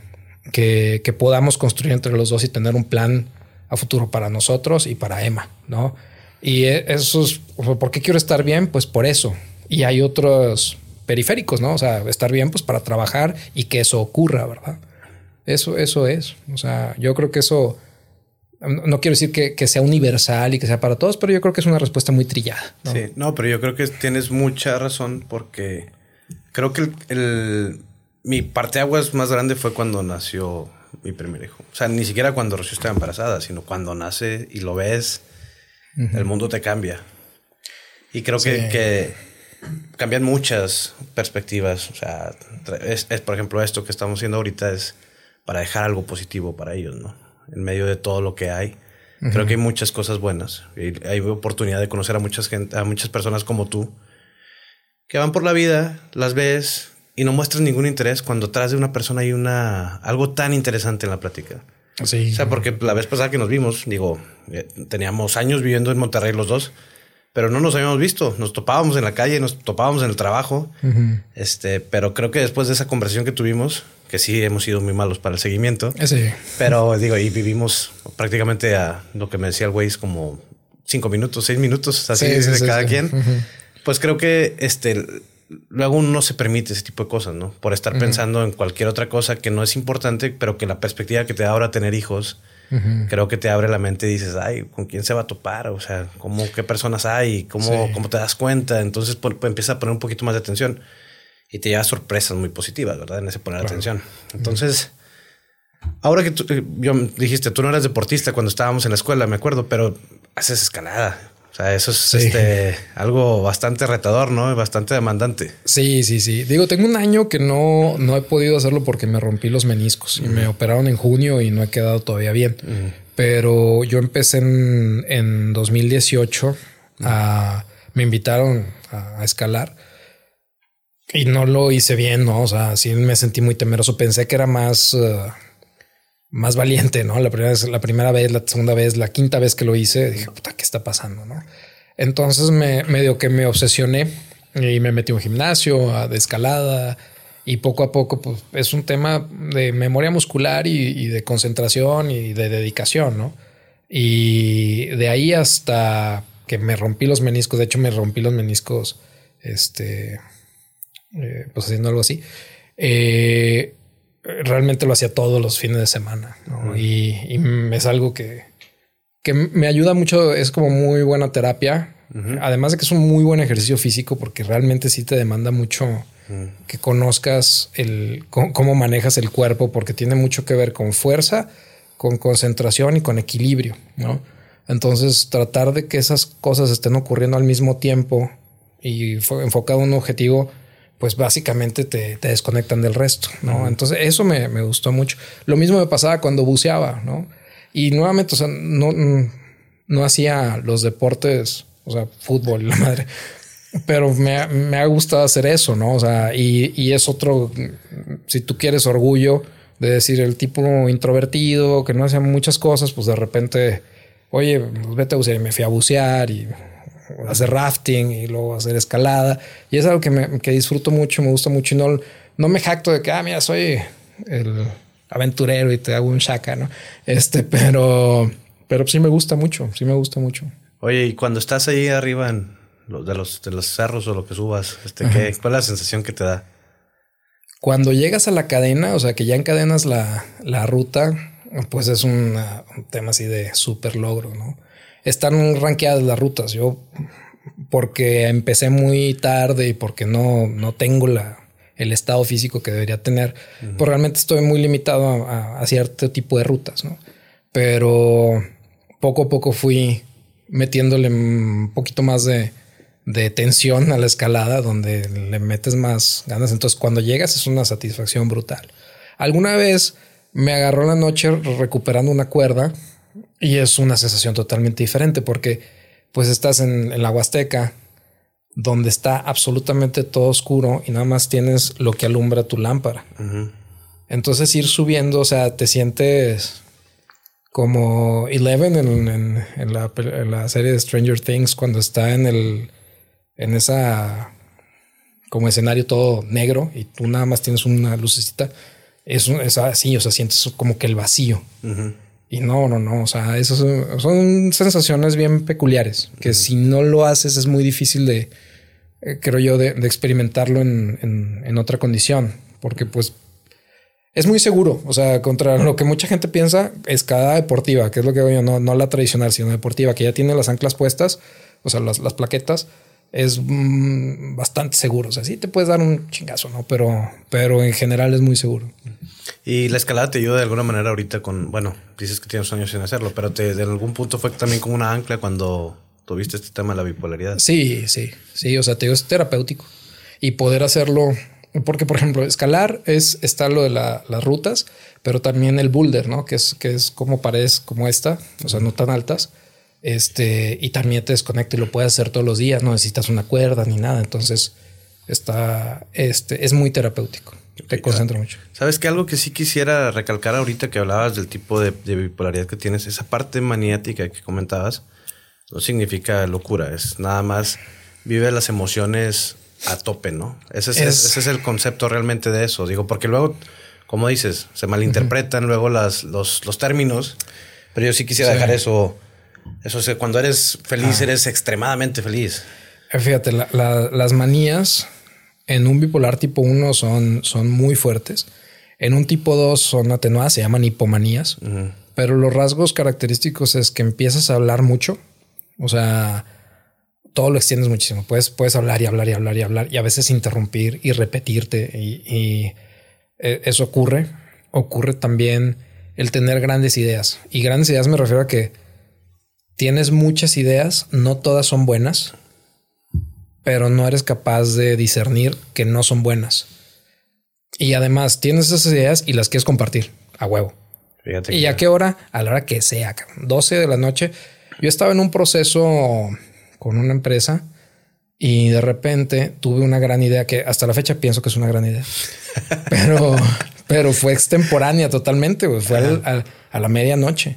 que, que podamos construir entre los dos y tener un plan a futuro para nosotros y para Emma, ¿no? Y e, eso es, ¿por qué quiero estar bien? Pues por eso. Y hay otros periféricos, ¿no? O sea, estar bien, pues para trabajar y que eso ocurra, ¿verdad? Eso, eso es. O sea, yo creo que eso no quiero decir que, sea universal y que sea para todos, pero yo creo que es una respuesta muy trillada. Sí, no, pero yo creo que tienes mucha razón porque creo que el, mi parteaguas más grande fue cuando nació mi primer hijo. O sea, ni siquiera cuando Rocío estaba embarazada, sino cuando nace y lo ves, el mundo te cambia. Y creo que, que, cambian muchas perspectivas. O sea, es, es, por ejemplo, esto que estamos haciendo ahorita es para dejar algo positivo para ellos, ¿no? En medio de todo lo que hay. Creo que hay muchas cosas buenas. Y hay oportunidad de conocer a muchas gente, a muchas personas como tú que van por la vida, las ves y no muestran ningún interés cuando atrás de una persona hay una algo tan interesante en la plática. Sí. O sea, porque la vez pasada que nos vimos, digo, eh, teníamos años viviendo en Monterrey los dos, pero no nos habíamos visto. Nos topábamos en la calle, nos topábamos en el trabajo. Este, pero creo que después de esa conversación que tuvimos, que sí hemos sido muy malos para el seguimiento. Sí. Pero digo, y vivimos prácticamente a lo que me decía el güey es como cinco minutos, seis minutos, así de cada quien. Pues creo que este luego uno no se permite ese tipo de cosas, ¿no? Por estar pensando en cualquier otra cosa que no es importante, pero que la perspectiva que te da ahora tener hijos, creo que te abre la mente y dices, ay, ¿con quién se va a topar? O sea, ¿cómo, qué personas hay? ¿Cómo, cómo te das cuenta? Entonces pues, empieza a poner un poquito más de atención y te lleva sorpresas muy positivas, ¿verdad? En ese poner atención. Entonces, ahora que tú, eh, yo dijiste, tú no eras deportista cuando estábamos en la escuela, me acuerdo, pero haces escalada. O sea, eso es este, algo bastante retador, ¿no? Bastante demandante. Sí, sí, sí. Digo, tengo un año que no, no he podido hacerlo porque me rompí los meniscos y me operaron en junio y no he quedado todavía bien. Pero yo empecé en, en 2018 a, me invitaron a escalar y no lo hice bien, ¿no? O sea, sí me sentí muy temeroso. Pensé que era más, eh, más valiente, ¿no? La primera, vez, la primera vez, la segunda vez, la quinta vez que lo hice, dije, puta, ¿qué está pasando, no? Entonces me medio que me obsesioné y me metí a un gimnasio, a de escalada y poco a poco, pues es un tema de memoria muscular y, de concentración y de dedicación, ¿no? Y de ahí hasta que me rompí los meniscos, de hecho me rompí los meniscos, este, eh, pues haciendo algo así. Eh, realmente lo hacía todos los fines de semana y, es algo que, que me ayuda mucho, es como muy buena terapia. Además de que es un muy buen ejercicio físico porque realmente sí te demanda mucho que conozcas el, cómo manejas el cuerpo porque tiene mucho que ver con fuerza, con concentración y con equilibrio, ¿no? Entonces tratar de que esas cosas estén ocurriendo al mismo tiempo y enfocado en un objetivo pues básicamente te, desconectan del resto, ¿no? Entonces eso me, gustó mucho. Lo mismo me pasaba cuando buceaba, ¿no? Y nuevamente, o sea, no, no hacía los deportes, o sea, fútbol y la madre, pero me, ha gustado hacer eso, ¿no? O sea, y, es otro, si tú quieres orgullo de decir el tipo introvertido, que no hace muchas cosas, pues de repente, oye, pues vete a bucear y me fui a bucear y hacer rafting y luego hacer escalada. Y es algo que, me, que disfruto mucho, me gusta mucho y no, no me jacto de que, ah, mira, soy el aventurero y te hago un shaka, ¿no? Este, pero, pero sí me gusta mucho, sí me gusta mucho. Oye, y cuando estás ahí arriba en los, de, los, de los cerros o lo que subas, este, ¿qué, ¿cuál es la sensación que te da? Cuando llegas a la cadena, o sea, que ya encadenas la, la ruta, pues es un tema así de súper logro, ¿no? Están rankeadas las rutas. Yo, porque empecé muy tarde y porque no, no tengo la, el estado físico que debería tener, pues realmente estoy muy limitado a, cierto tipo de rutas, ¿no? Pero poco a poco fui metiéndole un poquito más de, de tensión a la escalada, donde le metes más ganas. Entonces, cuando llegas es una satisfacción brutal. Alguna vez me agarró la noche recuperando una cuerda y es una sensación totalmente diferente porque pues estás en, la Huasteca, donde está absolutamente todo oscuro y nada más tienes lo que alumbra tu lámpara. Entonces ir subiendo, o sea, te sientes como Eleven en, la, serie de Stranger Things cuando está en el en esa como escenario todo negro y tú nada más tienes una lucecita. Es, es así, o sea, sientes como que el vacío. Y no, no, no. O sea, esas son, sensaciones bien peculiares que si no lo haces es muy difícil de, eh, creo yo, de, experimentarlo en, otra condición, porque pues es muy seguro. O sea, contra lo que mucha gente piensa, escalada deportiva, que es lo que yo, no, no la tradicional, sino deportiva, que ya tiene las anclas puestas, o sea, las, las plaquetas, es mm, bastante seguro. O sea, sí te puedes dar un chingazo, ¿no? Pero, pero en general es muy seguro. Y la escalada te ayuda de alguna manera ahorita con, bueno, dices que tienes años sin hacerlo, pero te, de algún punto fue también como una ancla cuando tuviste este tema de la bipolaridad. Sí, sí, sí, o sea, te digo, es terapéutico y poder hacerlo, porque por ejemplo, escalar es, está lo de las rutas, pero también el boulder, ¿no? Que es, que es como paredes como esta, o sea, no tan altas. Este, y también te desconecta y lo puedes hacer todos los días, no necesitas una cuerda ni nada. Entonces, está, este, es muy terapéutico. Te concentra mucho. Sabes que algo que sí quisiera recalcar ahorita que hablabas del tipo de, bipolaridad que tienes, esa parte maniática que comentabas, no significa locura, es nada más vive las emociones a tope, ¿no? Ese es, ese es el concepto realmente de eso. Digo, porque luego, como dices, se malinterpretan luego las, los, los, términos, pero yo sí quisiera dejar eso. Eso es cuando eres feliz, ah. eres extremadamente feliz. Fíjate, las manías en un bipolar tipo 1 son, son muy fuertes. En un tipo 2 son atenuadas, se llaman hipomanías. Pero los rasgos característicos es que empiezas a hablar mucho. O sea, todo lo extiendes muchísimo. Puedes, puedes hablar y hablar y hablar y hablar y a veces interrumpir y repetirte. Y, e, eso ocurre. Ocurre también el tener grandes ideas. Y grandes ideas me refiero a que tienes muchas ideas, no todas son buenas pero no eres capaz de discernir que no son buenas. Y además tienes esas ideas y las quieres compartir a huevo. ¿Y a qué hora? A la hora que sea, 12 de la noche. Yo estaba en un proceso con una empresa y de repente tuve una gran idea que hasta la fecha pienso que es una gran idea, pero, pero fue extemporánea totalmente. Fue a, la medianoche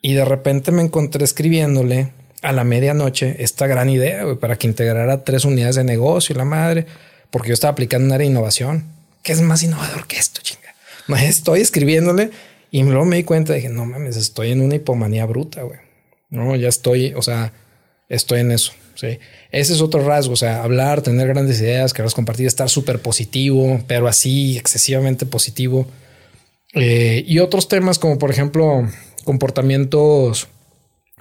y de repente me encontré escribiéndole a la medianoche esta gran idea para que integrara tres unidades de negocio la madre, porque yo estaba aplicando un área de innovación. que es más innovador que esto, chinga? Estoy escribiéndole Y luego me di cuenta, dije, no mames, estoy en una hipomanía bruta, güey. No, ya estoy, o sea, estoy en eso. Sí. Ese es otro rasgo, o sea, hablar, tener grandes ideas, quererlas compartir, estar súper positivo, pero así excesivamente positivo. Eh, y otros temas como, por ejemplo, comportamientos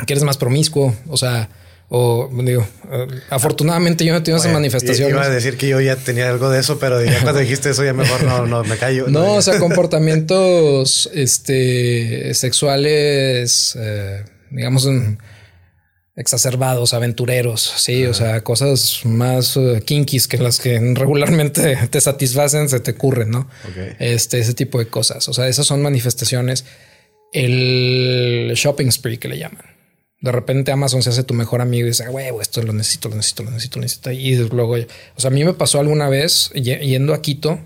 que eres más promiscuo, o sea, o digo, eh, afortunadamente yo no he tenido esas manifestaciones. Iba a decir que yo ya tenía algo de eso, pero ya cuando dijiste eso ya mejor no, no me callo. No, o sea, comportamientos este, sexuales, eh, digamos, exacerbados, aventureros, sí, o sea, cosas más uh, kinkis que las que regularmente te satisfacen, se te ocurren, ¿no? Este, ese tipo de cosas. O sea, esas son manifestaciones. El shopping spree que le llaman. De repente Amazon se hace tu mejor amigo y dice, huevo, esto lo necesito, lo necesito, lo necesito, lo necesito. Y luego, o sea, a mí me pasó alguna vez yendo a Quito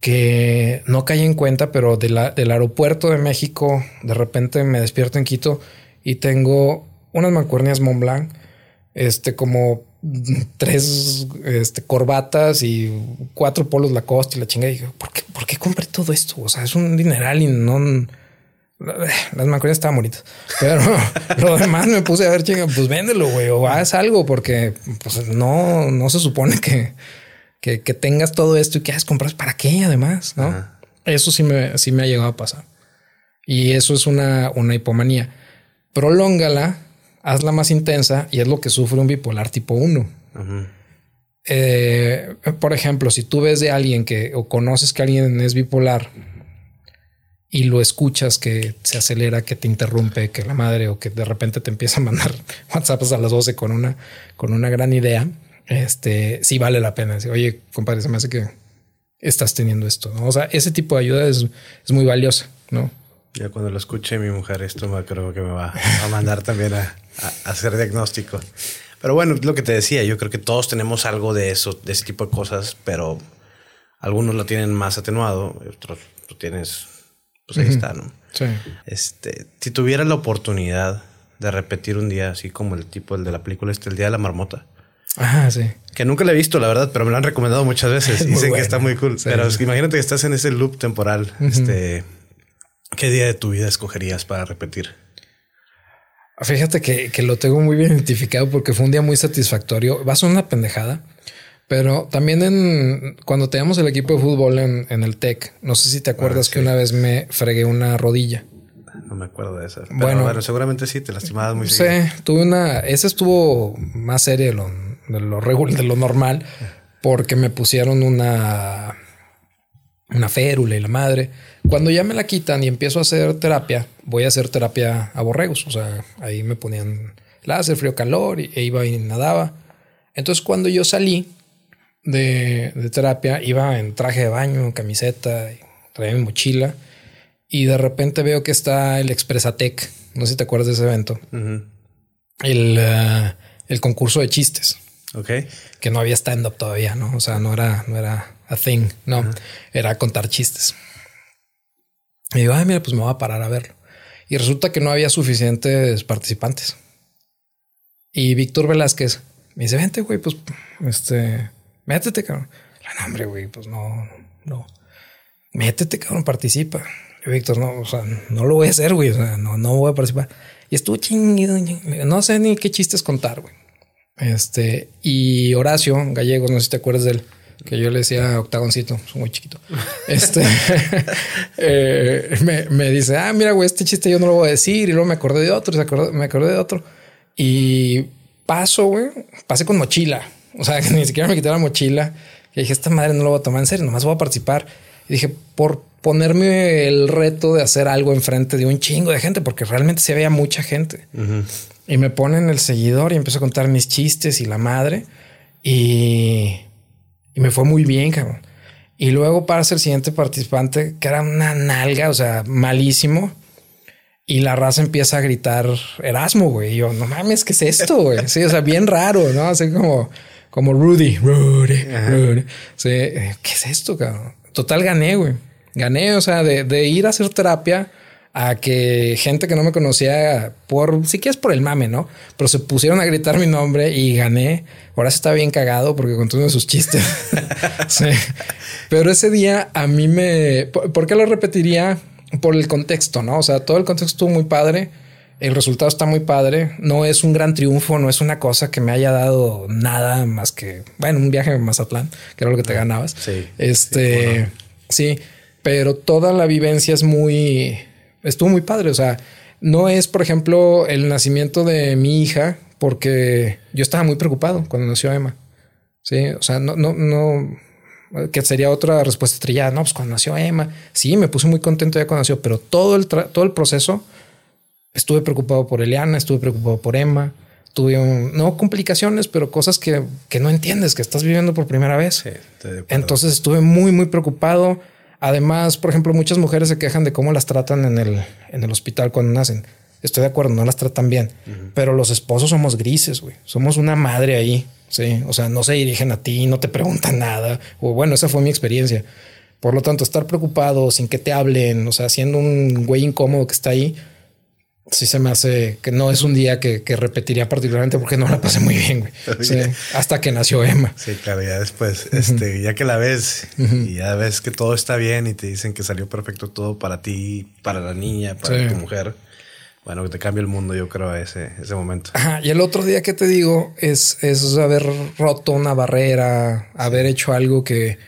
que no caí en cuenta, pero del aeropuerto de México, de repente me despierto en Quito y tengo unas mancuernias Montblanc, este, como tres este, corbatas y cuatro polos Lacoste y la chinga. Y digo, ¿por qué, ¿por qué compré todo esto? O sea, es un dineral y no las mancuernas estaban bonitas, pero lo demás me puse a ver, chinga, pues véndelo, güey, o haz algo, porque pues, no, no se supone que, que, tengas todo esto y que hagas compras para qué, además, no? Eso sí me, sí me ha llegado a pasar. Y eso es una, una hipomanía. Prolóngala, hazla más intensa y es lo que sufre un bipolar tipo 1. Eh, por ejemplo, si tú ves de alguien que o conoces que alguien es bipolar y lo escuchas que se acelera, que te interrumpe, que la madre o que de repente te empieza a mandar WhatsApps a las 12 con una, con una gran idea, este sí vale la pena. Oye, compadre, se me hace que estás teniendo esto. ¿no? O sea, ese tipo de ayuda es, es muy valiosa, ¿no? Ya cuando lo escuche mi mujer, esto me creo que me va a mandar también a, hacer diagnóstico. Pero bueno, lo que te decía, yo creo que todos tenemos algo de eso, de ese tipo de cosas, pero algunos lo tienen más atenuado, otros tienes pues ahí está, ¿no? Sí. Este, si tuvieras la oportunidad de repetir un día así como el tipo el de la película este el día de la marmota. Ajá, sí. Que nunca la he visto, la verdad, pero me lo han recomendado muchas veces. Dicen que está muy cool. Pero imagínate que estás en ese loop temporal. Este, ¿qué día de tu vida escogerías para repetir? Fíjate que, que, lo tengo muy bien identificado porque fue un día muy satisfactorio. Va a ser una pendejada, pero también en cuando teníamos el equipo de fútbol en, en el TEC, no sé si te acuerdas ah, que una vez me fregué una rodilla. No me acuerdo de eso. bueno, seguramente sí, te lastimabas muy Sí, tuve una. Esa estuvo más seria de lo, de lo, de lo normal, porque me pusieron una. Una férula y la madre. Cuando ya me la quitan y empiezo a hacer terapia, voy a hacer terapia a borregos. O sea, ahí me ponían láser, frío, calor y, e iba y nadaba. Entonces, cuando yo salí, de, terapia, iba en traje de baño, camiseta, traía mi mochila y de repente veo que está el Expresatec. No sé si te acuerdas de ese evento. el, eh, el, concurso de chistes. Ok. Que no había stand-up todavía, ¿no? O sea, no era, no era a thing, no. Era contar chistes. Y digo, ay, mira, pues me voy a parar a verlo. Y resulta que no había suficientes participantes. Y Víctor Velázquez me dice, vente, güey, pues, este, métete, cabrón. La nombre, güey, pues no, no. Métete, cabrón, participa. Víctor, no, o sea, no lo voy a hacer, güey. O sea, no, no voy a participar. Y estuvo chingido, no sé ni qué chistes contar, güey. Este, y Horacio Gallegos, no sé si te acuerdas de él, que yo le decía octagoncito, muy chiquito. Este eh, me, me, dice, ah, mira, güey, este chiste yo no lo voy a decir. Y luego me acordé de otro, me acordé de otro. Y paso, güey, pasé con mochila. O sea, ni siquiera me quité la mochila. Y dije, esta madre no lo voy a tomar en serio, nomás voy a participar. Y dije, por ponerme el reto de hacer algo enfrente de un chingo de gente, porque realmente sí había mucha gente. Y me ponen el seguidor y empiezo a contar mis chistes y la madre. Y, y me fue muy bien, cabrón. Y luego ser el siguiente participante, que era una nalga, o sea, malísimo. Y la raza empieza a gritar Erasmo, güey. Y yo, no mames, ¿qué es esto, güey? Sí, o sea, bien raro, ¿no? Así como como Rudy, Rudy, Rudy. Sí, ¿qué es esto, cabrón? Total gané, güey. Gané, o sea, de, ir a hacer terapia a que gente que no me conocía por, si quieres por el mame, ¿no? Pero se pusieron a gritar mi nombre y gané. Ahora se está bien cagado porque contó uno de sus chistes. sí. Pero ese día a mí me, ¿por qué lo repetiría? por el contexto, ¿no? O sea, todo el contexto estuvo muy padre. El resultado está muy padre. No es un gran triunfo, no es una cosa que me haya dado nada más que, bueno, un viaje a Mazatlán, que era lo que te ganabas. Sí. Este, sí, pero toda la vivencia es muy, estuvo muy padre. O sea, no es, por ejemplo, el nacimiento de mi hija, porque yo estaba muy preocupado cuando nació Emma. Sí, o sea, no, no, no, que sería otra respuesta trillada. No, pues cuando nació Emma, sí, me puse muy contento ya cuando nació, pero todo el, todo el proceso estuve preocupado por Eliana, estuve preocupado por Emma. Tuve no complicaciones, pero cosas que, que, no entiendes, que estás viviendo por primera vez. Entonces estuve muy, muy preocupado. Además, por ejemplo, muchas mujeres se quejan de cómo las tratan en el, en el hospital cuando nacen. Estoy de acuerdo, no las tratan bien, pero los esposos somos grises, güey. Somos una madre ahí. Sí, o sea, no se dirigen a ti, no te preguntan nada. O bueno, esa fue mi experiencia. Por lo tanto, estar preocupado sin que te hablen, o sea, siendo un güey incómodo que está ahí, sí se me hace que no es un día que, repetiría particularmente porque no la pasé muy bien, güey. hasta que nació Emma. Sí, claro, ya después, este, ya que la ves y ya ves que todo está bien y te dicen que salió perfecto todo para ti, para la niña, para tu mujer. Bueno, que te cambia el mundo, yo creo, ese, ese momento. Ajá, y el otro día que te digo es, es haber roto una barrera, haber hecho algo que,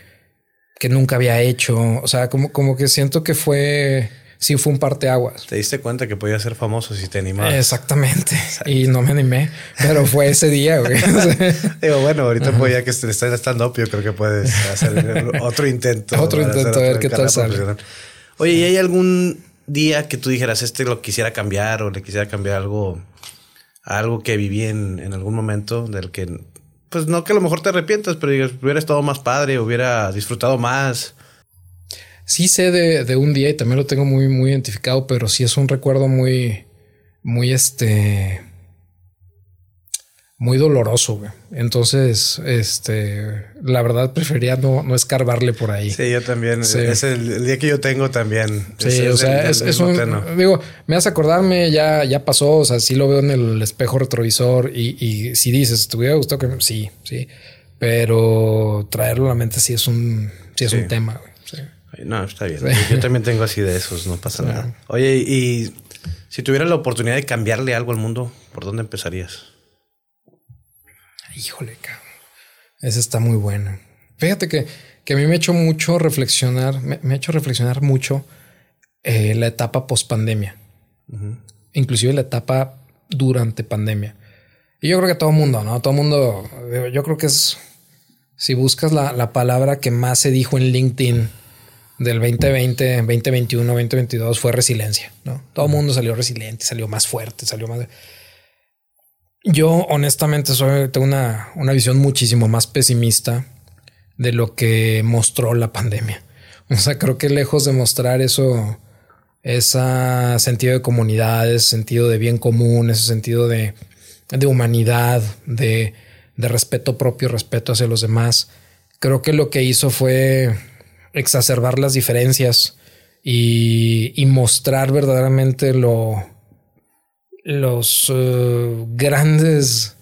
que nunca había hecho. O sea, como, como que siento que fue sí fue un parteaguas. Te diste cuenta que podía ser famoso si te animabas. Exactamente. Y no me animé, pero fue ese día, güey. Digo, bueno, ahorita pues ya que estás stand up, yo creo que puedes hacer otro intento. otro intento, a ver qué tal sale. Oye, ¿y hay algún día que tú dijeras, este lo quisiera cambiar o le quisiera cambiar algo, algo que viví en, en algún momento del que, pues no que a lo mejor te arrepientas, pero digas, hubiera estado más padre, hubiera disfrutado más? Sí sé de, de, un día y también lo tengo muy, muy identificado, pero sí es un recuerdo muy, muy este, muy doloroso. Güey. Entonces, este, la verdad prefería no, no escarbarle por ahí. Sí, yo también. Es el, día que yo tengo también. Sí, o sea, es, un, digo, me hace acordarme, ya, ya pasó, o sea, sí lo veo en el espejo retrovisor y, y si dices, ¿te hubiera gustado que sí, sí, pero traerlo a la mente sí es un, sí es un tema. Güey. No, está bien. Yo también tengo así de esos, no pasa nada. Oye, y si tuvieras la oportunidad de cambiarle algo al mundo, ¿por dónde empezarías? Híjole, cabrón. Esa está muy buena. Fíjate que, que a mí me ha hecho mucho reflexionar, me, ha hecho reflexionar mucho eh, la etapa post pandemia, inclusive la etapa durante pandemia. Y yo creo que todo el mundo, ¿no? Todo el mundo, yo creo que es, si buscas la, la palabra que más se dijo en LinkedIn del 2020, 2021, 2022 fue resiliencia, ¿no? Todo el mundo salió resiliente, salió más fuerte, salió más... Yo honestamente soy, tengo una, una visión muchísimo más pesimista de lo que mostró la pandemia. O sea, creo que lejos de mostrar eso, ese sentido de comunidad, ese sentido de bien común, ese sentido de, de humanidad, de, de respeto propio, respeto hacia los demás, creo que lo que hizo fue exacerbar las diferencias y, mostrar verdaderamente lo, los eh, grandes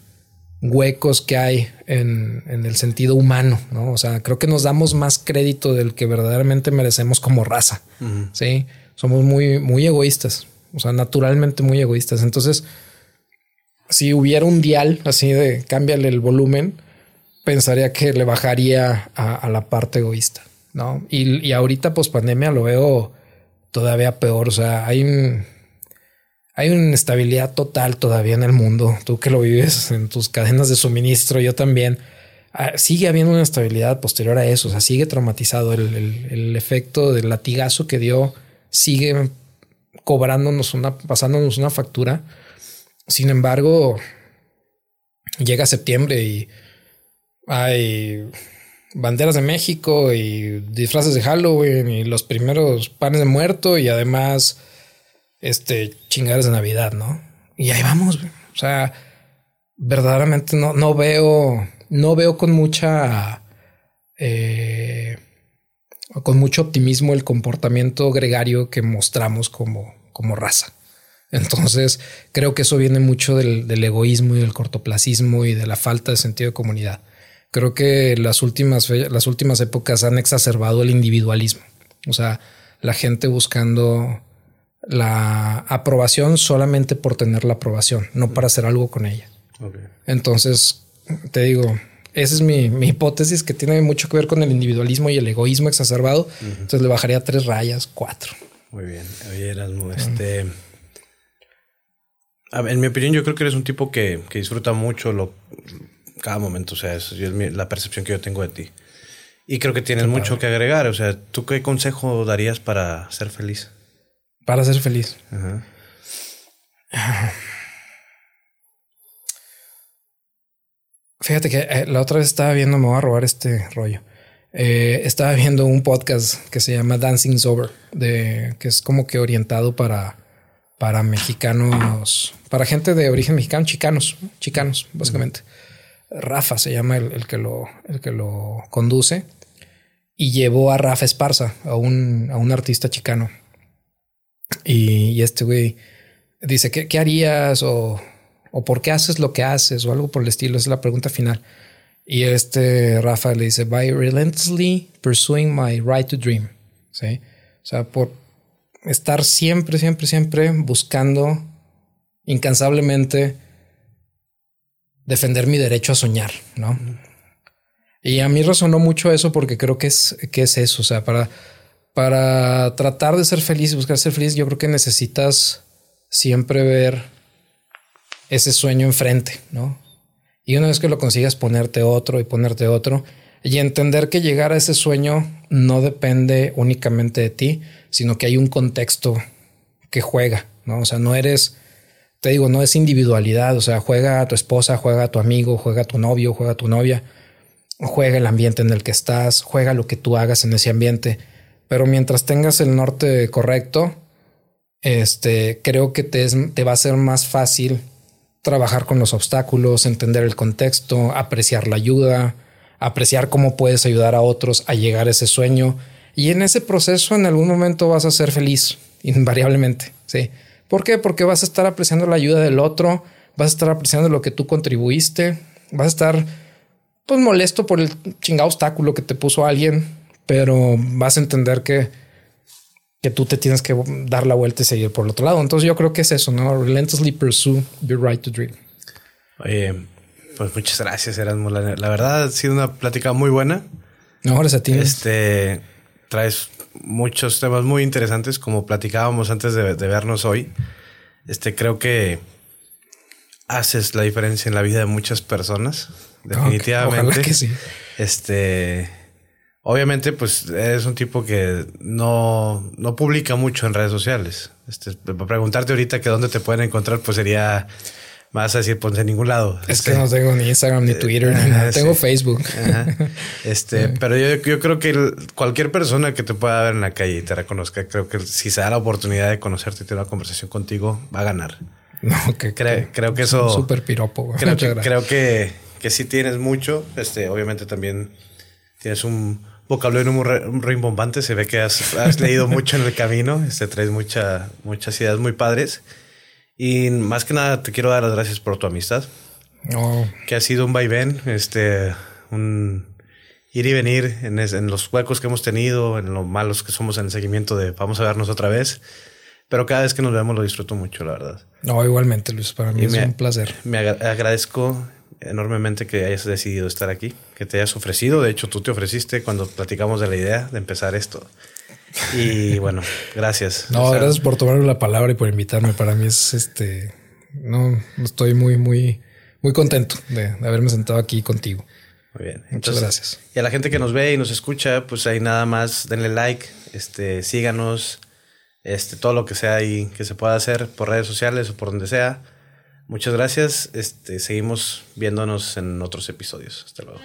huecos que hay en, el sentido humano, ¿no? O sea, creo que nos damos más crédito del que verdaderamente merecemos como raza, ¿sí? Somos muy, muy egoístas, o sea, naturalmente muy egoístas. Entonces, si hubiera un dial así de cámbiale el volumen, pensaría que le bajaría a la parte egoísta. ¿No? Y, y ahorita, post pandemia, lo veo todavía peor. O sea, hay hay una inestabilidad total todavía en el mundo. Tú que lo vives en tus cadenas de suministro, yo también. Ah, sigue habiendo una estabilidad posterior a eso. O sea, sigue traumatizado. El, el, efecto del latigazo que dio sigue cobrándonos una, pasándonos una factura. Sin embargo, llega septiembre y hay banderas de México y disfraces de Halloween y los primeros panes de muerto y además este chingadas de Navidad, ¿no? Y ahí vamos, O sea, verdaderamente no, no veo, no veo con mucha, eh, con mucho optimismo el comportamiento gregario que mostramos como, como raza. Entonces, creo que eso viene mucho del, del egoísmo y del cortoplacismo y de la falta de sentido de comunidad creo que las últimas, las últimas épocas han exacerbado el individualismo. O sea, la gente buscando la aprobación solamente por tener la aprobación, no para hacer algo con ella. Entonces, te digo, esa es mi, hipótesis que tiene mucho que ver con el individualismo y el egoísmo exacerbado. Entonces le bajaría tres rayas, cuatro. Muy bien. Oye, Erasmo, este. En mi opinión, yo creo que eres un tipo que, disfruta mucho lo, cada momento. O sea, es, la percepción que yo tengo de ti. Y creo que tienes mucho que agregar. O sea, ¿tú qué consejo darías para ser feliz? Para ser feliz. Fíjate que eh, la otra vez estaba viendo, me voy a robar este rollo. Eh, estaba viendo un podcast que se llama Dancing Over, de, que es como que orientado para, para mexicanos, para gente de origen mexicano, chicanos, chicanos, básicamente. Rafa se llama el, que lo, el que lo conduce y llevó a Rafa Esparza, a un, a un artista chicano. Y, este güey dice, ¿qué, ¿qué, harías? O, o por qué haces lo que haces o algo por el estilo. Esa es la pregunta final. Y este Rafa le dice, by relentlessly pursuing my right to dream. ¿Sí? O sea, por estar siempre, siempre, siempre buscando incansablemente defender mi derecho a soñar, ¿no? Y a mí resonó mucho eso porque creo que es, que es eso. O sea, para, para tratar de ser feliz y buscar ser feliz, yo creo que necesitas siempre ver ese sueño enfrente, ¿no? Y una vez que lo consigas, ponerte otro y ponerte otro y entender que llegar a ese sueño no depende únicamente de ti, sino que hay un contexto que juega, ¿no? O sea, no eres, te digo, no es individualidad, o sea, juega a tu esposa, juega a tu amigo, juega a tu novio, juega a tu novia, juega el ambiente en el que estás, juega lo que tú hagas en ese ambiente, pero mientras tengas el norte correcto, este, creo que te, te va a ser más fácil trabajar con los obstáculos, entender el contexto, apreciar la ayuda, apreciar cómo puedes ayudar a otros a llegar a ese sueño. Y en ese proceso en algún momento vas a ser feliz, invariablemente. ¿sí? ¿Por qué? Porque vas a estar apreciando la ayuda del otro, vas a estar apreciando lo que tú contribuiste, vas a estar pues molesto por el chingado obstáculo que te puso alguien, pero vas a entender que que tú te tienes que dar la vuelta y seguir por el otro lado. Entonces yo creo que es eso, ¿no? Relentlessly pursue your right to dream. Oye, pues muchas gracias, Erasmo. La, la verdad ha sido una plática muy buena. No, gracias a ti. Este, traes muchos temas muy interesantes, como platicábamos antes de, vernos hoy. Este, creo que haces la diferencia en la vida de muchas personas. Definitivamente. Ojalá que sí. Este, Obviamente, pues eres un tipo que no, no publica mucho en redes sociales. Este, preguntarte ahorita que dónde te pueden encontrar, pues sería más a decir, pues en ningún lado. Es que no tengo ni Instagram, ni Twitter, ni nada. Tengo Facebook. Este, pero yo, yo, creo que cualquier persona que te pueda ver en la calle y te reconozca, creo que si se da la oportunidad de conocerte y tener una conversación contigo, va a ganar. No, que creo que eso. Súper piropo. Creo, que, creo que, que sí tienes mucho. Este, obviamente también tienes un vocabulario muy rimbombante. Se ve que has, leído mucho en el camino. Este, traes mucha, muchas ideas muy padres. Y más que nada te quiero dar las gracias por tu amistad. Que ha sido un vaivén, este, un ir y venir en, en, los huecos que hemos tenido, en lo malos que somos en el seguimiento de vamos a vernos otra vez. Pero cada vez que nos vemos lo disfruto mucho, la verdad. No, igualmente, Luis. Para mí es un placer. Me agradezco enormemente que hayas decidido estar aquí, que te hayas ofrecido. De hecho, tú te ofreciste cuando platicamos de la idea de empezar esto. Y bueno, gracias. No, gracias por tomarme la palabra y por invitarme. Para mí es este. No, estoy muy, muy, muy contento de, haberme sentado aquí contigo. Muy bien. Muchas gracias. Y a la gente que nos ve y nos escucha, pues ahí nada más denle like, este, síganos, este, todo lo que sea ahí que se pueda hacer por redes sociales o por donde sea. Muchas gracias. Este, seguimos viéndonos en otros episodios. Hasta luego.